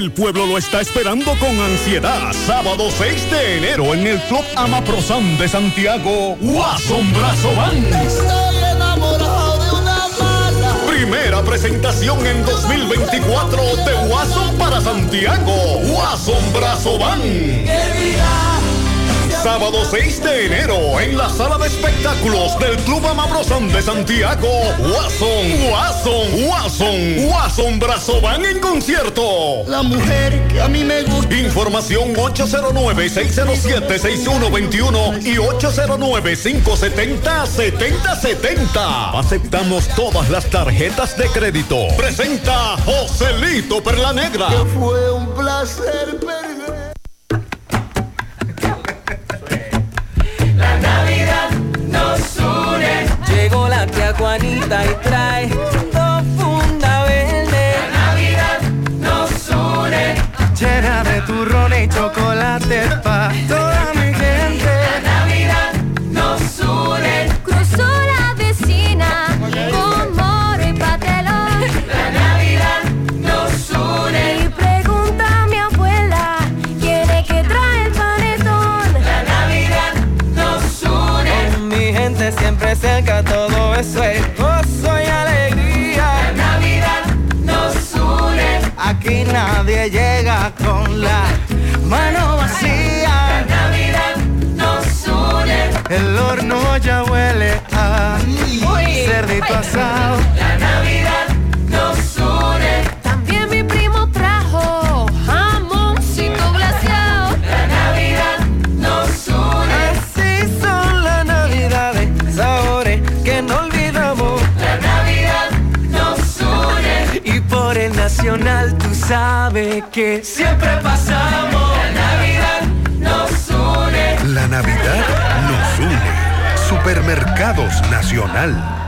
El pueblo lo está esperando con ansiedad. Sábado 6 de enero en el Club Amaprosan de Santiago. Guasón Brazo Band. Primera presentación en 2024 de Guasón para Santiago. Guasón Brazo Band. Sábado 6 de enero en la sala de espectáculos del Club Amabrosan de Santiago. Watson, Watson, Watson, Watson Brazo van en concierto. La mujer que a mí me gusta. Información 809-607-6121 y 809-570-7070. Aceptamos todas las tarjetas de crédito. Presenta Joselito Perla Negra. Que fue un placer. Juanita y trae dos funda verde. La Navidad nos une. Llena de turrón y chocolate pa' toda llega con la mano La vacía. Navidad nos une. El horno ya huele a cerdito asado. La Navidad nos une. También mi primo trajo jamoncito glaseado. La Navidad nos une. Así son las navidades, sabores que no olvidamos. La Navidad nos une. Y por el nacional tú sabes que siempre pasamos. La Navidad nos une. La Navidad nos une. Supermercados Nacional.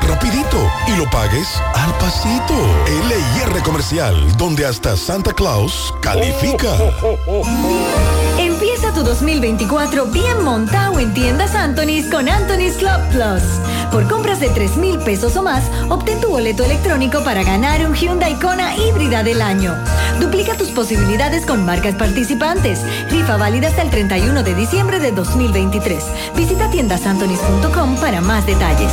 rapidito y lo pagues al pasito. LIR Comercial, donde hasta Santa Claus califica. Empieza tu 2024 bien montado en tiendas Anthony's con Anthony's Club Plus. Por compras de 3 mil pesos o más, obtén tu boleto electrónico para ganar un Hyundai Kona híbrida del año. Duplica tus posibilidades con marcas participantes. Rifa válida hasta el 31 de diciembre de 2023. Visita tiendasanthonys.com para más detalles.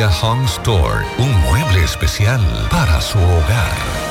Home Store. Un mueble especial para su hogar.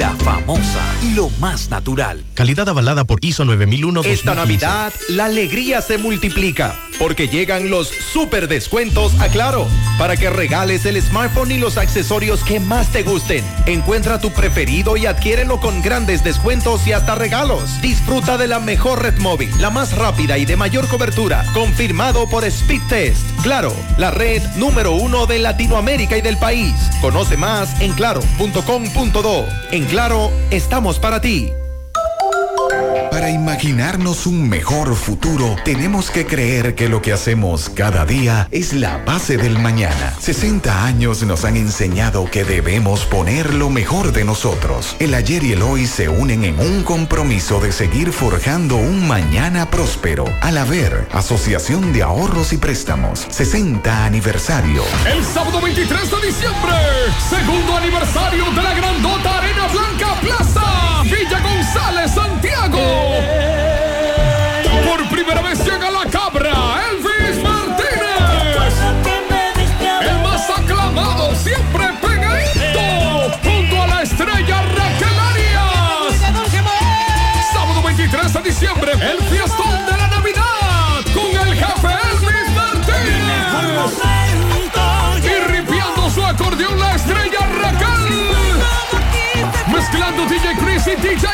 Sabrosa y lo más natural. Calidad avalada por ISO 9001 Esta 2015. Navidad, la alegría se multiplica, porque llegan los super descuentos a Claro, para que regales el smartphone y los accesorios que más te gusten. Encuentra tu preferido y adquiérelo con grandes descuentos y hasta regalos. Disfruta de la mejor red móvil, la más rápida y de mayor cobertura, confirmado por Speed Test. Claro, la red número uno de Latinoamérica y del país. Conoce más en claro.com.do. En Claro, estamos para ti. Para imaginarnos un mejor futuro, tenemos que creer que lo que hacemos cada día es la base del mañana. 60 años nos han enseñado que debemos poner lo mejor de nosotros. El ayer y el hoy se unen en un compromiso de seguir forjando un mañana próspero. Al haber, Asociación de Ahorros y Préstamos, 60 aniversario. El sábado 23 de diciembre, segundo aniversario de la grandota Blanca Plaza, Villa González, Santiago.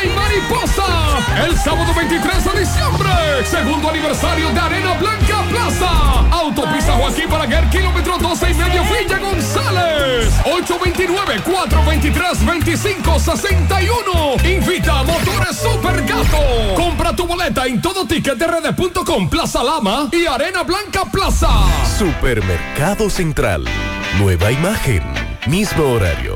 Mariposa. El sábado 23 de diciembre. Segundo aniversario de Arena Blanca Plaza. Autopista Joaquín Balaguer, kilómetro 12 y medio Villa González. 829-423-2561. Invita a Motores Super Gato. Compra tu boleta en todo ticket de rd.com, Plaza Lama y Arena Blanca Plaza. Supermercado Central. Nueva imagen. Mismo horario.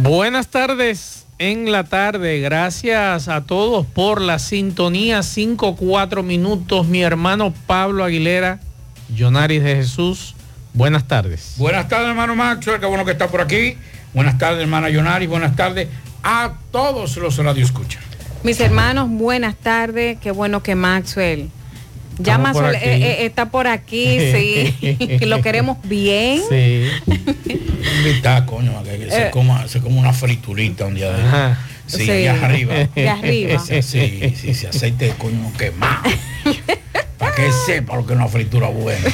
Buenas tardes en la tarde. Gracias a todos por la sintonía. 5, 4 minutos. Mi hermano Pablo Aguilera, Jonaris de Jesús. Buenas tardes. Buenas tardes, hermano Maxwell, qué bueno que está por aquí. Buenas tardes, hermana Yonari. Buenas tardes a todos los radio escuchan. Mis hermanos, buenas tardes. Qué bueno que Maxwell. Ya por aquí. eh, eh, está por aquí, sí. lo queremos bien. Sí. Invitar, coño, a que se Eh. coma, se coma una friturita un día de Ajá. Sí, Sí. allá arriba. De arriba. Sí, sí, sí, sí, aceite de coño quemado. Para que sepa lo que es una fritura buena.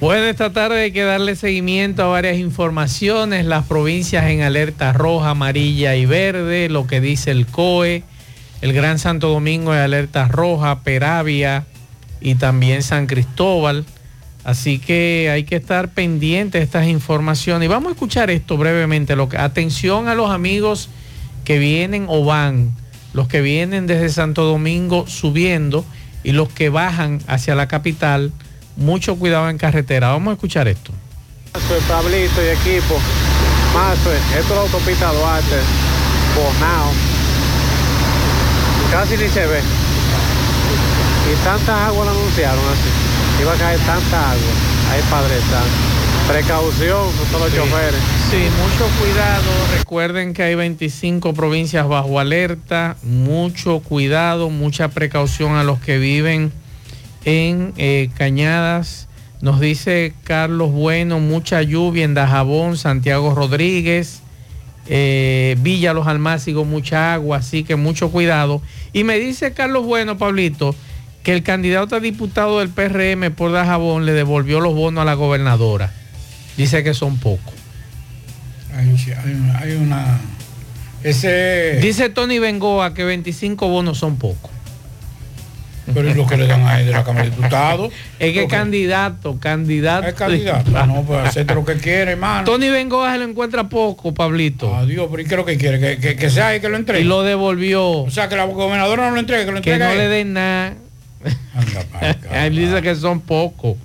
Pues esta tarde hay que darle seguimiento a varias informaciones, las provincias en alerta roja, amarilla y verde, lo que dice el COE, el Gran Santo Domingo en alerta roja, Peravia y también San Cristóbal. Así que hay que estar pendientes de estas informaciones. Y vamos a escuchar esto brevemente. Atención a los amigos que vienen o van, los que vienen desde Santo Domingo subiendo y los que bajan hacia la capital. Mucho cuidado en carretera. Vamos a escuchar esto. Pablito y equipo. Esto es la autopista Duarte, Bonao. Casi ni se ve. Y tanta agua lo anunciaron así. Iba a caer tanta agua. Ay, Padre Santo. Precaución con todos los Sí. choferes. Sí, mucho cuidado. Recuerden que hay 25 provincias bajo alerta. Mucho cuidado, mucha precaución a los que viven en eh, Cañadas. Nos dice Carlos Bueno, mucha lluvia en Dajabón, Santiago Rodríguez, eh, Villa Los Almácigos, mucha agua, así que mucho cuidado. Y me dice Carlos Bueno, Pablito, que el candidato a diputado del PRM por Dajabón le devolvió los bonos a la gobernadora. Dice que son pocos. Hay, hay una- hay una. Ese. Dice Tony Bengoa que 25 bonos son pocos. Pero es lo que le dan a él de la Cámara de Diputados. Es que candidato, candidato. Es candidato. No, pues hacerte lo que quiere, hermano. Tony Bengoa se lo encuentra poco, Pablito. Adiós, pero ¿y qué lo que quiere? Que, que, que sea él que lo entregue. Y lo devolvió. O sea, que la gobernadora no lo entregue, que lo Que entregue no él. le den nada. Él dice que son pocos.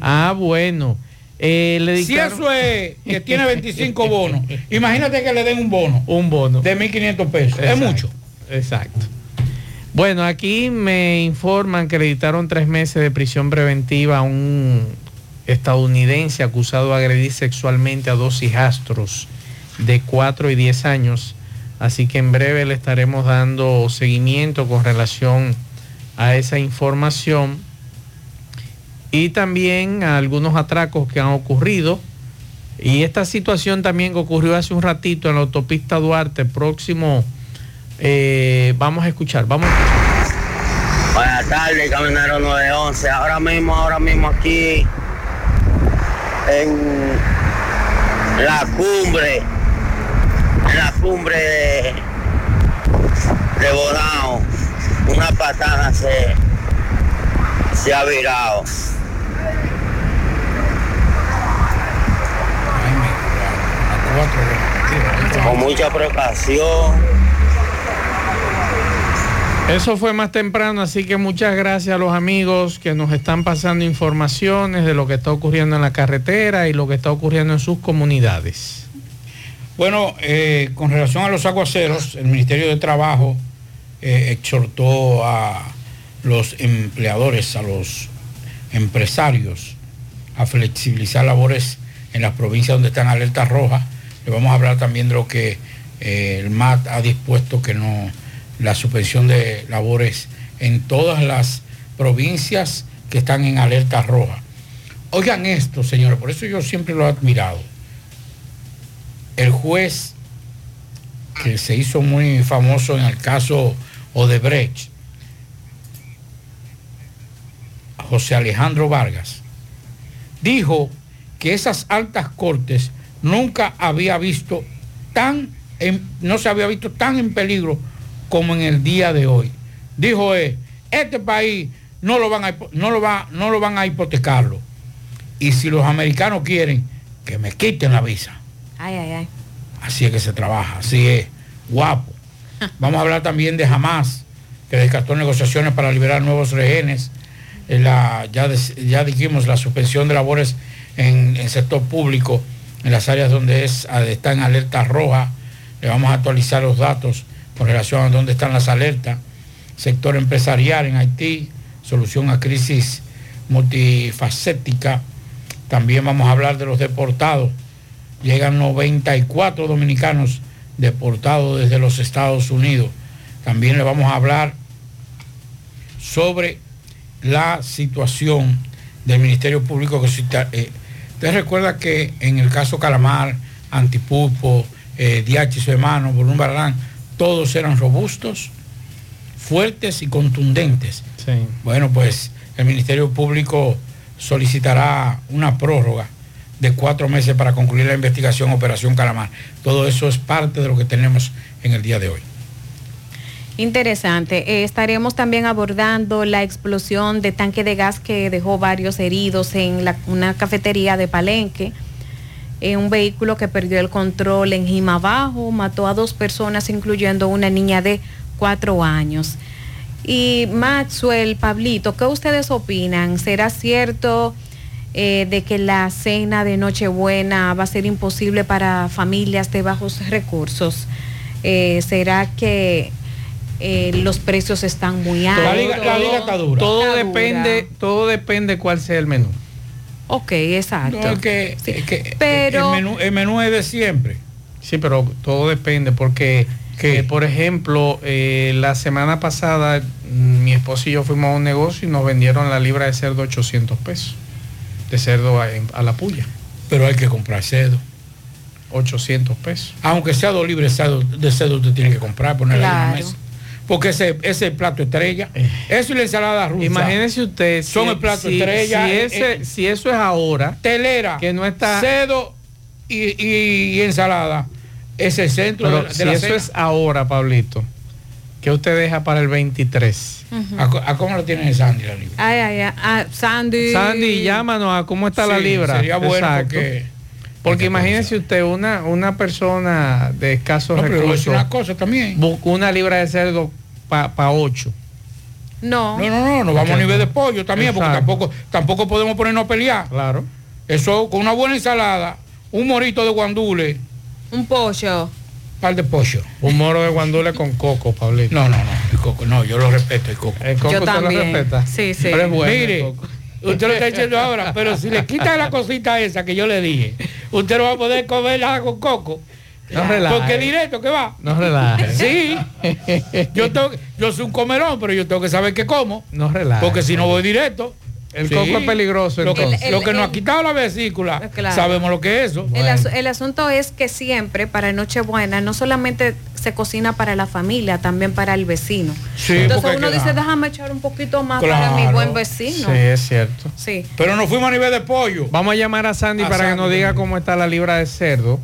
Ah, bueno. Eh, le Si eso es que tiene 25 bonos, imagínate que le den un bono. Un bono. De 1.500 pesos. Es mucho. Exacto. Bueno, aquí me informan que le dictaron tres meses de prisión preventiva a un estadounidense acusado de agredir sexualmente a dos hijastros de 4 y 10 años. Así que en breve le estaremos dando seguimiento con relación a esa información y también a algunos atracos que han ocurrido. Y esta situación también ocurrió hace un ratito en la autopista Duarte, próximo, eh, vamos a escuchar, vamos a escuchar. Buenas tardes, Caminero 911. Ahora mismo, ahora mismo aquí en la cumbre, en la cumbre de, de Bonao, una patada se, se ha virado. Con mucha precaución. Eso fue más temprano, así que muchas gracias a los amigos que nos están pasando informaciones de lo que está ocurriendo en la carretera y lo que está ocurriendo en sus comunidades. Bueno, eh, con relación a los aguaceros, el Ministerio de Trabajo eh, exhortó a los empleadores, a los empresarios, a flexibilizar labores en las provincias donde están alertas rojas. Le vamos a hablar también de lo que eh, el MAT ha dispuesto que no la suspensión de labores en todas las provincias que están en alerta roja. Oigan esto, señores, por eso yo siempre lo he admirado. El juez que se hizo muy famoso en el caso Odebrecht, José Alejandro Vargas, dijo que esas altas cortes nunca había visto tan, no se había visto tan en peligro como en el día de hoy. Dijo él, este país no lo van a, no lo va, no lo van a hipotecarlo. Y si los americanos quieren, que me quiten la visa. Ay, ay, ay. Así es que se trabaja, así es, guapo. Vamos a hablar también de Hamas, que descartó negociaciones para liberar nuevos rehenes. Eh, la- ya, des- ya dijimos la suspensión de labores en el sector público, en las áreas donde es, a- está en alerta roja. Le vamos a actualizar los datos con relación a dónde están las alertas. Sector empresarial en Haití, solución a crisis multifacética. También vamos a hablar de los deportados llegan 94 dominicanos deportados desde los Estados Unidos. También le vamos a hablar sobre la situación del Ministerio Público que cita- eh, usted recuerda que en el caso Calamar, Antipulpo, eh, Diachi, su hermano, todos eran robustos, fuertes y contundentes. Bueno, pues el Ministerio Público solicitará una prórroga de cuatro meses para concluir la investigación Operación Calamar. Todo eso es parte de lo que tenemos en el día de hoy. Interesante. Eh, estaremos también abordando la explosión de tanque de gas que dejó varios heridos en la- una cafetería de Palenque. Eh, un vehículo que perdió el control en Jimabajo, mató a dos personas, incluyendo una niña de cuatro años. Y Maxwell, Pablito, ¿qué ustedes opinan? ¿Será cierto eh, de que la cena de Nochebuena va a ser imposible para familias de bajos recursos? Eh, ¿Será que eh, los precios están muy altos? Todo depende, todo depende cuál sea el menú. Ok, exacto. No, es que, es que Pero- el, menú, el menú es de siempre. Sí, pero todo depende porque, eh, por ejemplo, eh, la semana pasada mm, mi esposo y yo fuimos a un negocio y nos vendieron la libra de cerdo 800 pesos. De cerdo a, a la puya. Pero hay que comprar cerdo. 800 pesos. Aunque sea dos libres de cerdo, usted tiene que comprar, ponerla en la Claro. mesa. Porque ese ese es el plato estrella. Eso y la ensalada rusa. Imagínese usted Son si- el plato si- estrella. si eh, ese- eh, si eso es ahora. Telera. Que no está. Cerdo y, y- y ensalada. Es el centro Pero de, la- de si la eso cena. es ahora, Pablito, ¿Qué usted deja para el 23? ¿A, cómo lo tiene Sandy la libra? Ay, ay, ay. Ah, Sandy. Sandy, llámanos a cómo está la libra. sería bueno Exacto. porque- Porque imagínese usted, una, una persona de escasos No, recursos una cosa también. una libra de cerdo para 8. No. No, no, no, no vamos a nivel de pollo también, porque tampoco, tampoco podemos ponernos a pelear. Claro. Eso con una buena ensalada, un morito de guandule, Un pollo. par de pollo. Un moro de guandule con coco, Pablito. No, no, no, el coco, no, yo lo respeto, el coco. El coco Yo usted lo también. respeta. Sí, sí. Pero es bueno el Mire, coco. Usted lo está diciendo ahora, pero si le quita la cosita esa que yo le dije, usted no va a poder comerla con coco. No relaje. Porque directo que va. No relaje. Sí. Yo, tengo- yo soy un comerón, pero yo tengo que saber qué como. No relaje. Porque si no voy directo. El coco es peligroso, Lo que, entonces. lo que El- nos el- ha quitado la vesícula, Claro. sabemos lo que es eso. El, asu- el asunto es que siempre para Nochebuena no solamente se cocina para la familia, también para el vecino. Sí, Entonces uno dice, déjame echar un poquito más para mi buen vecino. Sí, es cierto. Sí. Pero nos fuimos a nivel de pollo. Vamos a llamar a Sandy A para que nos diga cómo está la libra de cerdo.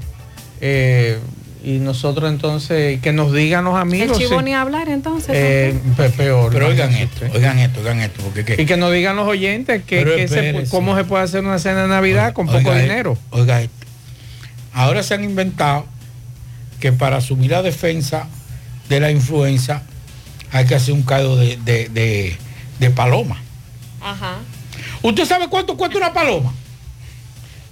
Eh, y nosotros entonces, que nos digan los El amigos. chivo sí. ni hablar entonces. Eh, pe- peor. Pero oigan esto, oigan esto, oigan esto, porque usted. Y que nos digan los oyentes que, que se cómo se puede hacer una cena de Navidad con Oiga poco esto, dinero. Oiga esto. Ahora se han inventado que para asumir la defensa de la influenza hay que hacer un caldo de, de, de- de paloma. Ajá. ¿Usted sabe cuánto cuesta una paloma?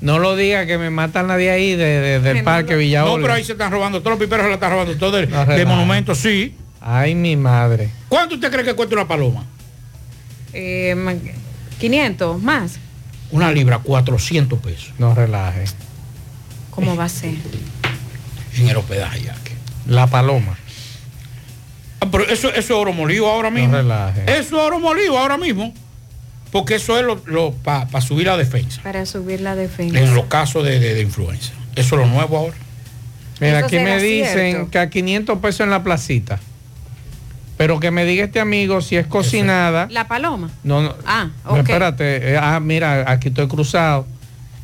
No lo diga que me matan la de ahí, de, de- del Que no parque Villaola. No, pero ahí se están robando, todos los piperos se la están robando, todo de, No de relaje. monumento, sí. Ay, mi madre. ¿Cuánto usted cree que cuesta una paloma? Eh, ma- 500 más. Una libra, 400 pesos No relaje. ¿Cómo va a ser? en el hospedaje. ya. La paloma. Ah, pero eso, eso es oro molido ahora mismo. relaje. Eso es oro molido ahora mismo. Porque eso es lo, para subir la defensa. Para subir la defensa. En los casos de, de- de influenza. Eso es lo nuevo ahora. Mira, aquí me dicen cierto. que a 500 pesos en la placita. Pero que me diga este amigo si es cocinada. La paloma. No, no. Ah, ok. espérate. eh, ah, mira, aquí estoy cruzado.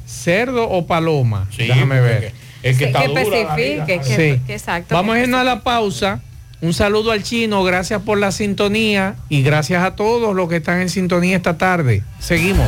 ¿Cerdo o paloma? Sí, Déjame ver. Es que Que, está que dura la especifique, que, Sí. que exacto. Vamos a irnos a la pausa. Un saludo al chino, gracias por la sintonía y gracias a todos los que están en sintonía esta tarde. Seguimos.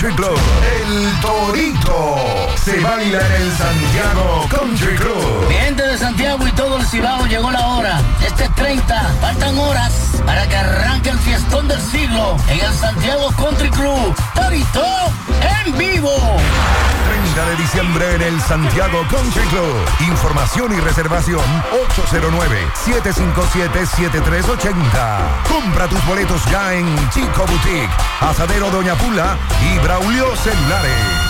Country Club. Diciembre en el Santiago Country Club. Información y reservación 809-757-7380. Compra tus boletos ya en Chico Boutique, Asadero Doña Pula y Braulio Celulares.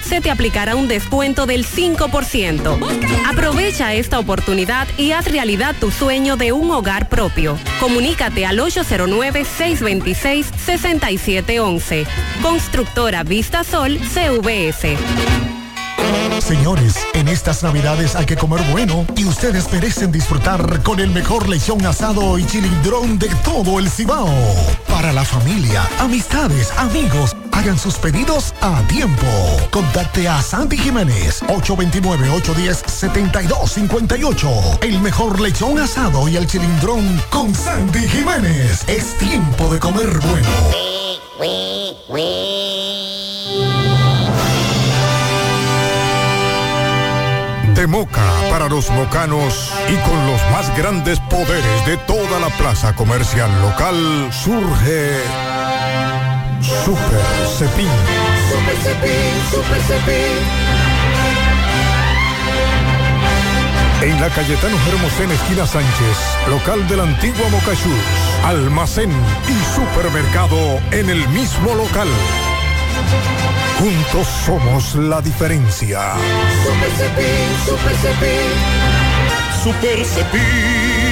se te aplicará un descuento del 5%. Aprovecha esta oportunidad y haz realidad tu sueño de un hogar propio. Comunícate al 809-626-6711. Constructora Vista Sol CVS. Señores, en estas navidades hay que comer bueno y ustedes merecen disfrutar con el mejor lechón asado y chilindrón de todo el Cibao. Para la familia, amistades, amigos, hagan sus pedidos a tiempo. Contacte a Sandy Jiménez, 829-810-7258. El mejor lechón asado y el chilindrón con Sandy Jiménez. Es tiempo de comer bueno. De Moca para los mocanos y con los más grandes poderes de toda la plaza comercial local surge Super Cepín. Super Cepín, Super Cepín. En la Cayetano Hermosén, esquina Sánchez, local de la antigua Mocachus, almacén y supermercado en el mismo local. Juntos somos la diferencia. Super Cepín, Super Cepín. Super Cepín.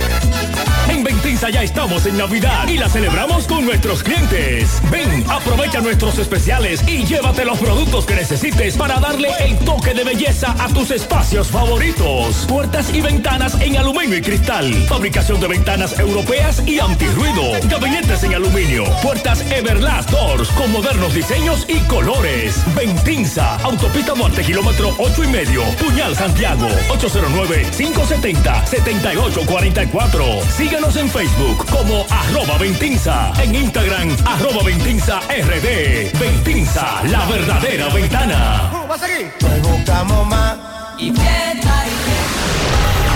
En Ventinza ya estamos en Navidad y la celebramos con nuestros clientes. Ven, aprovecha nuestros especiales y llévate los productos que necesites para darle el toque de belleza a tus espacios favoritos. Puertas y ventanas en aluminio y cristal. Fabricación de ventanas europeas y antirruido. Gabinetes en aluminio. Puertas Everlast Doors con modernos diseños y colores. Ventinza, Autopista Duarte, kilómetro 8 y medio. Puñal Santiago, 809-570-7844. Síguenos en Facebook como arroba Ventinza. En Instagram, arroba Ventinza RD. Ventinza, la verdadera ventana. Preguntamos más. ¿Y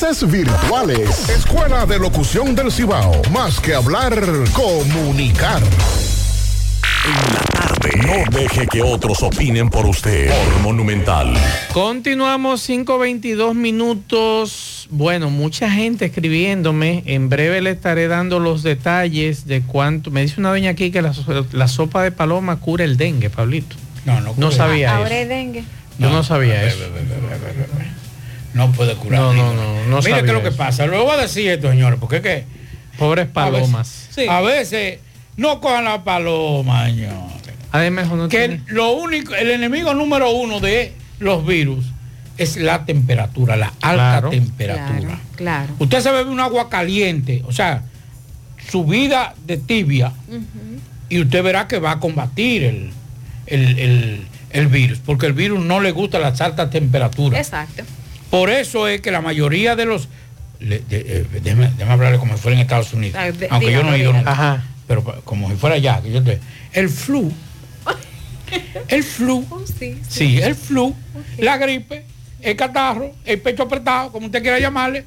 virtuales. Escuela de Locución del Cibao. Más que hablar, comunicar. En la tarde. No deje que otros opinen por usted. Por Monumental. Continuamos 5.22 minutos. Bueno, mucha gente escribiéndome. En breve le estaré dando los detalles de cuánto. Me dice una doña aquí que la, la sopa de paloma cura el dengue, Pablito. No, no, No sabía Ahora eso. dengue. Yo no sabía eso. No puede curar. No, no, no, no Mire qué es lo que pasa. Luego voy a decir esto, señores, porque es que. Pobres palomas. A veces, a veces no cojan la paloma, señor. Además, no que tiene- lo único, el enemigo número uno de los virus es la temperatura, la alta Claro. temperatura. Claro. Usted se bebe un agua caliente, o sea, subida de tibia, y usted verá que va a combatir el, el- el- el virus, porque el virus no le gusta las altas temperaturas. Exacto. Por eso es que la mayoría de los... le- de- eh, déjeme, déjeme hablarle como si fuera en Estados Unidos. Ah, de- aunque yo no he ido nunca. Pero como si fuera allá. que yo te- el flu. el flu. Sí, el flu, la gripe, el catarro, el pecho apretado, como usted quiera llamarle,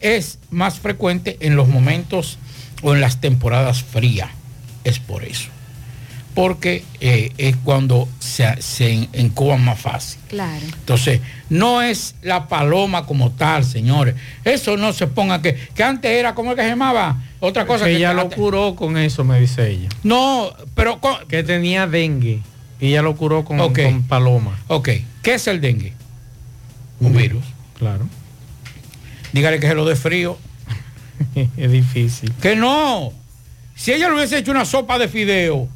es más frecuente en los momentos o en las temporadas frías. Es por eso. Porque eh, es cuando se, se en- encuban más fácil. Claro. Entonces, no es la paloma como tal, señores. Eso no se ponga que, que antes era como el que se llamaba. Otra cosa que que ella lo curó con eso, me dice ella. No, pero que tenía dengue y ella lo curó con, Ok. con paloma. Ok, ¿qué es el dengue? Un virus. Claro. Dígale que se lo dé frío. es difícil. Que no. Si ella le hubiese hecho una sopa de fideo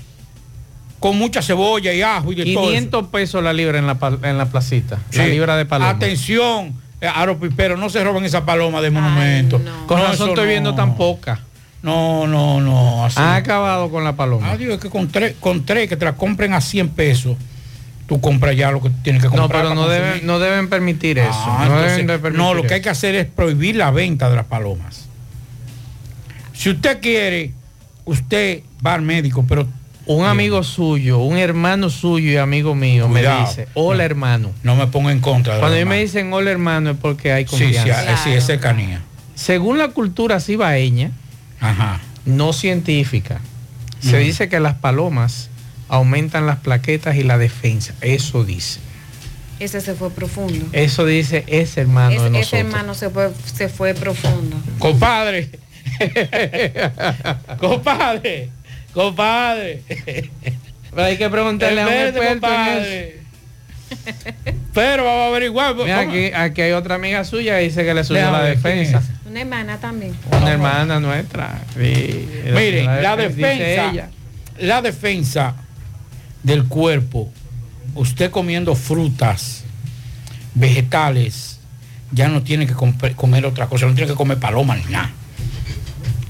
con mucha cebolla y ajo y de todo. eso. 500 pesos la libra en la, en la placita. La libra de paloma. Atención, eh, Aro Pipero, no se roben esa paloma de monumento. Con No, razón eso estoy no. viendo tan poca. No, no, no. así Ha no. acabado con la paloma. Ah, digo, es que con tres, con tres que te la compren a 100 pesos, tú compras ya lo que tienes que comprar. No, pero no consumir. deben, no deben permitir eso. Ah, no, entonces, deben de permitir no, lo que hay eso. que hacer es prohibir la venta de las palomas. Si usted quiere, usted va al médico, pero Un amigo suyo, un hermano suyo y amigo mío Cuidado. me dice, hola hermano. no me ponga en contra de Cuando los ellos me dicen hola hermano es porque hay Sí, sí, confianza. ah, sí, es cercanía. Según la cultura cibaeña, Ajá. no científica, se dice que las palomas aumentan las plaquetas y la defensa. Eso dice. Ese se fue profundo. Eso dice ese hermano Ese- de ese, nosotros. hermano se fue, se fue profundo. Compadre. compadre. Compadre. Pero hay que preguntarle a un experto en compadre. Pero vamos a averiguar. Mira, ¿cómo? aquí, aquí hay otra amiga suya que dice que le subió la ver, ¿quién defensa. Una hermana también. Una hermana nuestra. Sí, Mire, la defensa, ella. la defensa del cuerpo, usted comiendo frutas, vegetales, ya no tiene que comer otra cosa, no tiene que comer palomas ni nada.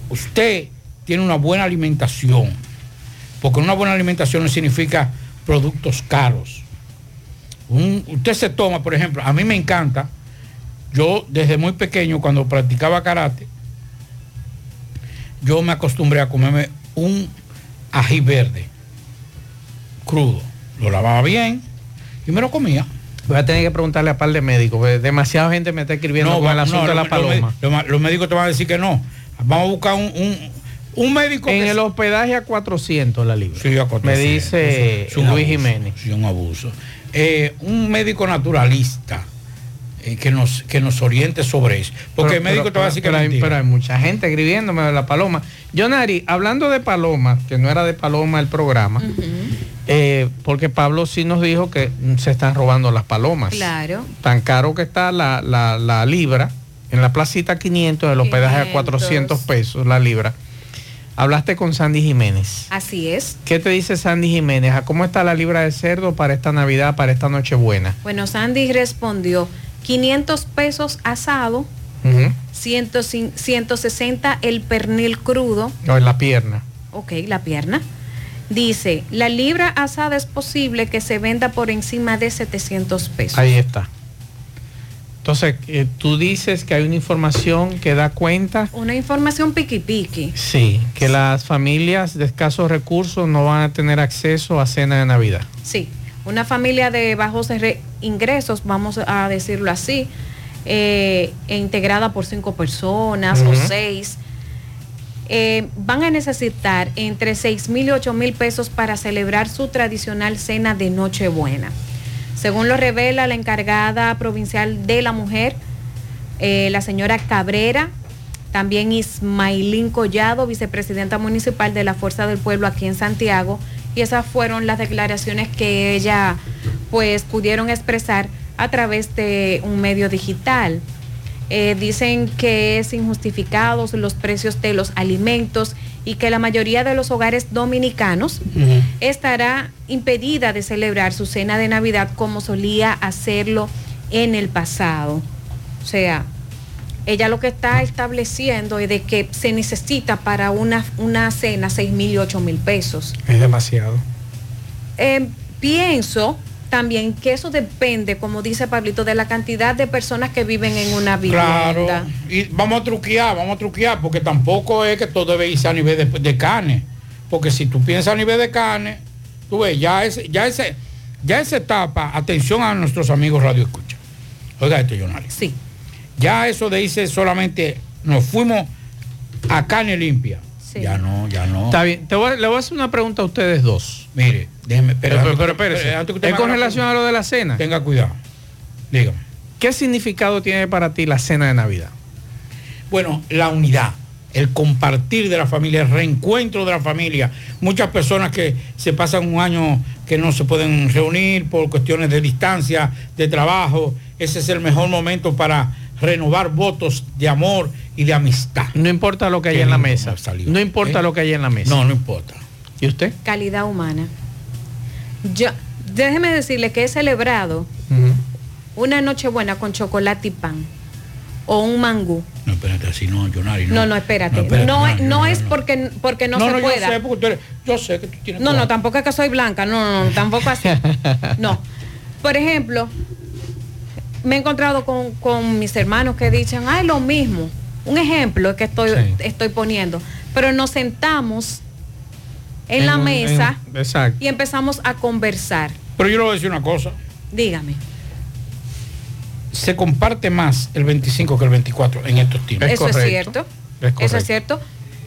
Usted tiene una buena alimentación, porque una buena alimentación no significa productos caros. Un- usted se toma, por ejemplo, a mí me encanta, yo desde muy pequeño cuando practicaba karate, yo me acostumbré a comerme un ají verde crudo. Lo lavaba bien y me lo comía. Voy a tener que preguntarle a par de médicos, porque demasiada gente me está escribiendo con va- el asunto no, de la paloma. Los, los- los médicos te van a decir que no. Vamos a buscar un, un, un médico En que el hospedaje a 400 la libra. Sí, a 400. Me dice Es un Luis abuso, Jiménez. Sí, un abuso. Eh, un médico naturalista eh, que, nos, que nos oriente sobre eso. Porque el médico pero- te va a decir que pero hay, pero hay mucha gente escribiéndome de la paloma. Jonari, hablando de paloma, que no era de paloma el programa, eh, porque Pablo sí nos dijo que se están robando las palomas. Claro. Tan caro que está la, la- la libra, en la placita 500, el hospedaje a 500. 400 pesos la libra. Hablaste con Sandy Jiménez. Así es. ¿Qué te dice Sandy Jiménez? ¿A cómo está la libra de cerdo para esta Navidad, para esta Nochebuena? Bueno, Sandy respondió 500 pesos asado, Ujú. 100 160 el pernil crudo, O en la pierna. ok, la pierna. Dice, la libra asada es posible que se venda por encima de 700 pesos. Ahí está. Entonces, eh, tú dices que hay una información que da cuenta, Una información piqui piqui. sí, que las familias de escasos recursos no van a tener acceso a cena de Navidad. Sí, una familia de bajos re- ingresos, vamos a decirlo así, eh, e integrada por cinco personas o seis, eh, van a necesitar entre 6 mil y 8 mil pesos para celebrar su tradicional cena de Nochebuena. Según lo revela la encargada provincial de la mujer, eh, la señora Cabrera, también Ismailín Collado, vicepresidenta municipal de la Fuerza del Pueblo aquí en Santiago, y esas fueron las declaraciones que ella pues pudieron expresar a través de un medio digital. Eh, dicen que es injustificados los precios de los alimentos y que la mayoría de los hogares dominicanos estará impedida de celebrar su cena de Navidad como solía hacerlo en el pasado. O sea, ella lo que está estableciendo es de que se necesita para una, una cena 6 mil y 8 mil pesos. Es demasiado. Eh, pienso también que eso depende, como dice Pablito, de la cantidad de personas que viven en una vivienda. Claro, y vamos a truquear, vamos a truquear, porque tampoco es que todo debe irse a nivel de, de carne. Porque si tú piensas a nivel de carne, tú ves, ya, es, ya, ese, ya esa etapa, atención a nuestros amigos Radio Escucha. Oiga esto, Jonali. Sí. Ya eso de irse solamente, nos fuimos a carne limpia. Ya no, ya no. Está bien, te voy le voy a hacer una pregunta a ustedes dos. Mire, déjeme, pero, pero, pero es con relación a lo de la cena. Tenga cuidado. Dígame. ¿Qué significado tiene para ti la cena de Navidad? Bueno, la unidad, el compartir de la familia, el reencuentro de la familia. Muchas personas que se pasan un año que no se pueden reunir por cuestiones de distancia, de trabajo. Ese es el mejor momento para renovar votos de amor y de amistad. No importa lo que haya en la mesa. No importa ¿Eh? lo que haya en la mesa. No, no importa. ¿Y usted? Calidad humana. Yo, déjeme decirle que he celebrado una noche buena con chocolate y pan. O un mangú. No, espérate, así no, Jonari. No, no, espérate. No, espérate, no, es- no es porque, porque no, No, se no, yo pueda. sé, porque tú eres- yo sé que tú tienes No, no, tampoco es que soy blanca, no, no, no, tampoco así. No. Por ejemplo, me he encontrado con, con mis hermanos que dicen, ay, lo mismo. Un ejemplo que estoy, estoy poniendo. Pero nos sentamos en, la mesa en- exacto. y empezamos a conversar. Pero yo le voy a decir una cosa. Dígame. Se comparte más el 25 que el 24 en estos tiempos. Eso es cierto. Eso es cierto.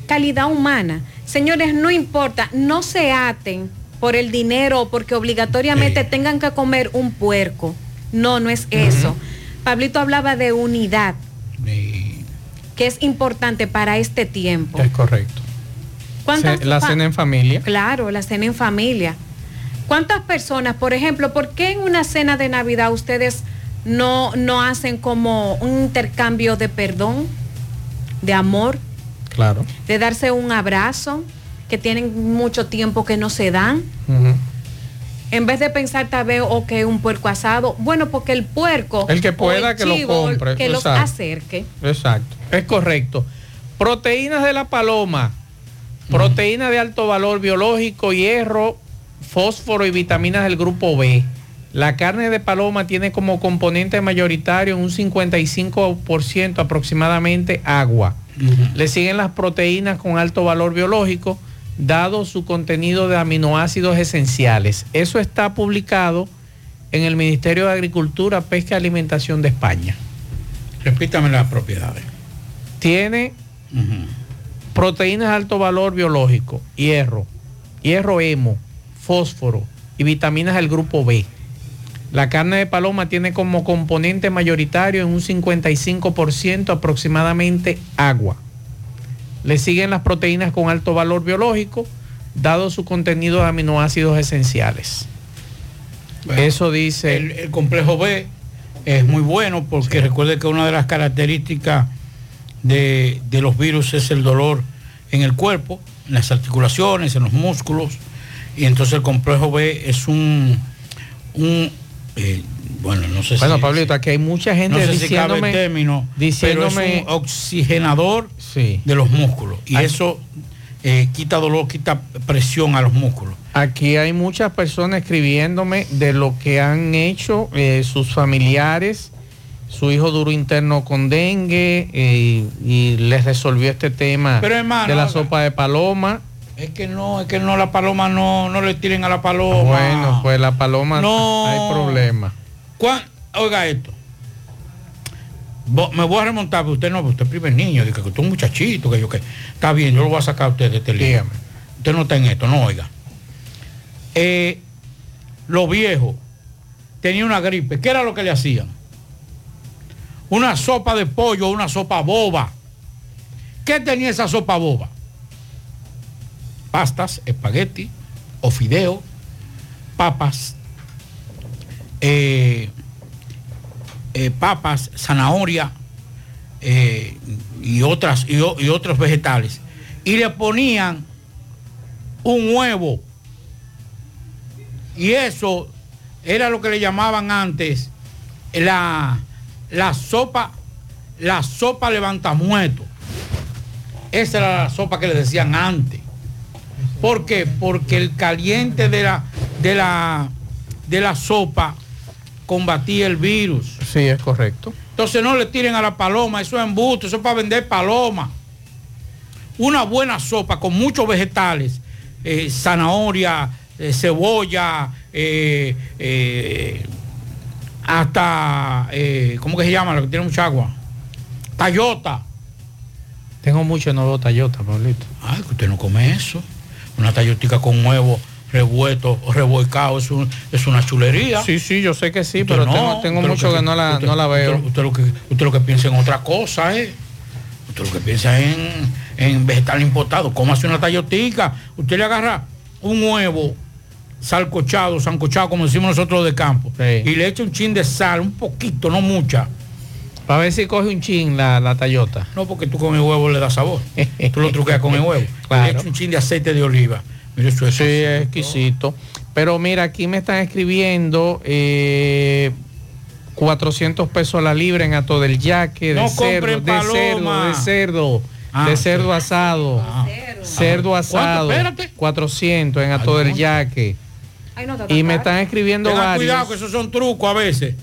Calidad humana. Señores, no importa, no se aten por el dinero o porque obligatoriamente tengan que comer un puerco. No, no es eso. Pablito hablaba de unidad, que es importante para este tiempo. Es correcto. ¿Cuántas la cena en familia. Claro, la cena en familia. ¿Cuántas personas, por ejemplo, por qué en una cena de Navidad ustedes no, no hacen como un intercambio de perdón, de amor, Claro. de darse un abrazo, que tienen mucho tiempo que no se dan? En vez de pensar tal vez o que un puerco asado, bueno, porque el puerco, El que pueda que lo compre, que los exacto. acerque. Exacto. Es correcto. Proteínas de la paloma. Proteínas de alto valor biológico, hierro, fósforo y vitaminas del grupo B. La carne de paloma tiene como componente mayoritario un 55% aproximadamente agua. Le siguen las proteínas con alto valor biológico, dado su contenido de aminoácidos esenciales. Eso está publicado en el Ministerio de Agricultura, Pesca y Alimentación de España. Repítame las propiedades. Tiene proteínas de alto valor biológico, hierro, hierro hemo, fósforo y vitaminas del grupo B. La carne de paloma tiene como componente mayoritario en un 55% aproximadamente agua. Le siguen las proteínas con alto valor biológico, dado su contenido de aminoácidos esenciales. Eso dice... El, el complejo B es muy bueno porque recuerde que una de las características de, de los virus es el dolor en el cuerpo. en las articulaciones, en los músculos. Y entonces el complejo B es un, un eh, bueno, no sé Bueno, si... Pablito, aquí hay mucha gente no sé si cabe el diciéndome, término, diciéndome pero es un oxigenador de los músculos. Y eso eh, quita dolor, quita presión a los músculos. Aquí hay muchas personas escribiéndome de lo que han hecho eh, sus familiares, su hijo duro interno con dengue eh, y les resolvió este tema Pero, hermano, de la sopa de paloma. Es que no, es que no, la paloma no, no le tiren a la paloma. Bueno, pues la paloma No. hay problema. ¿Cuán- Oiga esto. Me voy a remontar, pero usted no, usted es primer niño, que usted es un muchachito, que yo que. Está bien, yo lo voy a sacar a usted de este lío. Usted no está en esto, no oiga. Eh, los viejos tenían una gripe. ¿Qué era lo que le hacían? Una sopa de pollo, una sopa boba. ¿Qué tenía esa sopa boba? Pastas, espagueti o fideo, papas, eh, eh, papas, zanahoria eh, y, otras, y, otros vegetales. Y le ponían un huevo. Y eso era lo que le llamaban antes la, la sopa, la sopa levantamuerto. Esa era la sopa que le decían antes. ¿Por qué? Porque el caliente de la, de la, de la sopa combatía el virus. Sí, es correcto. Entonces no le tiren a la paloma, eso es embusto, eso es para vender paloma. Una buena sopa con muchos vegetales, eh, zanahoria, eh, cebolla, eh, hasta, eh, ¿cómo que se llama? Lo que tiene mucha agua. Tayota. Tengo mucho nuevo Toyota, Pablito. Ay, que usted no come eso. Una tayotica con huevo revuelto revolcado es, un- es una chulería. Sí, sí, yo sé que sí, Usted pero no, tengo, mucho que, no, la, usted- no la veo. Usted, usted lo que, usted lo que piensa en otra cosa, ¿eh? Usted lo que piensa en, en vegetal importado. Cómase una tayotica. Usted le agarra un huevo salcochado, sancochado, como decimos nosotros de campo, y le echa un chin de sal, un poquito, no mucha. Para ver si coge un chin la, la Toyota. No, porque tú con el huevo le das sabor. tú lo truqueas con el huevo. Claro. Le echa un chin de aceite de oliva. Mire, eso es Sí, es exquisito. Pero mira, aquí me están escribiendo eh, 400 pesos la libra en Ato del Yaque, de No cerdo, de cerdo, de cerdo, Ah, de cerdo asado. Cerdo ¿Cuánto? asado. Espérate. 400 en Ato del Yaque. Y me están escribiendo Tengan varios. cuidado que esos son trucos a veces.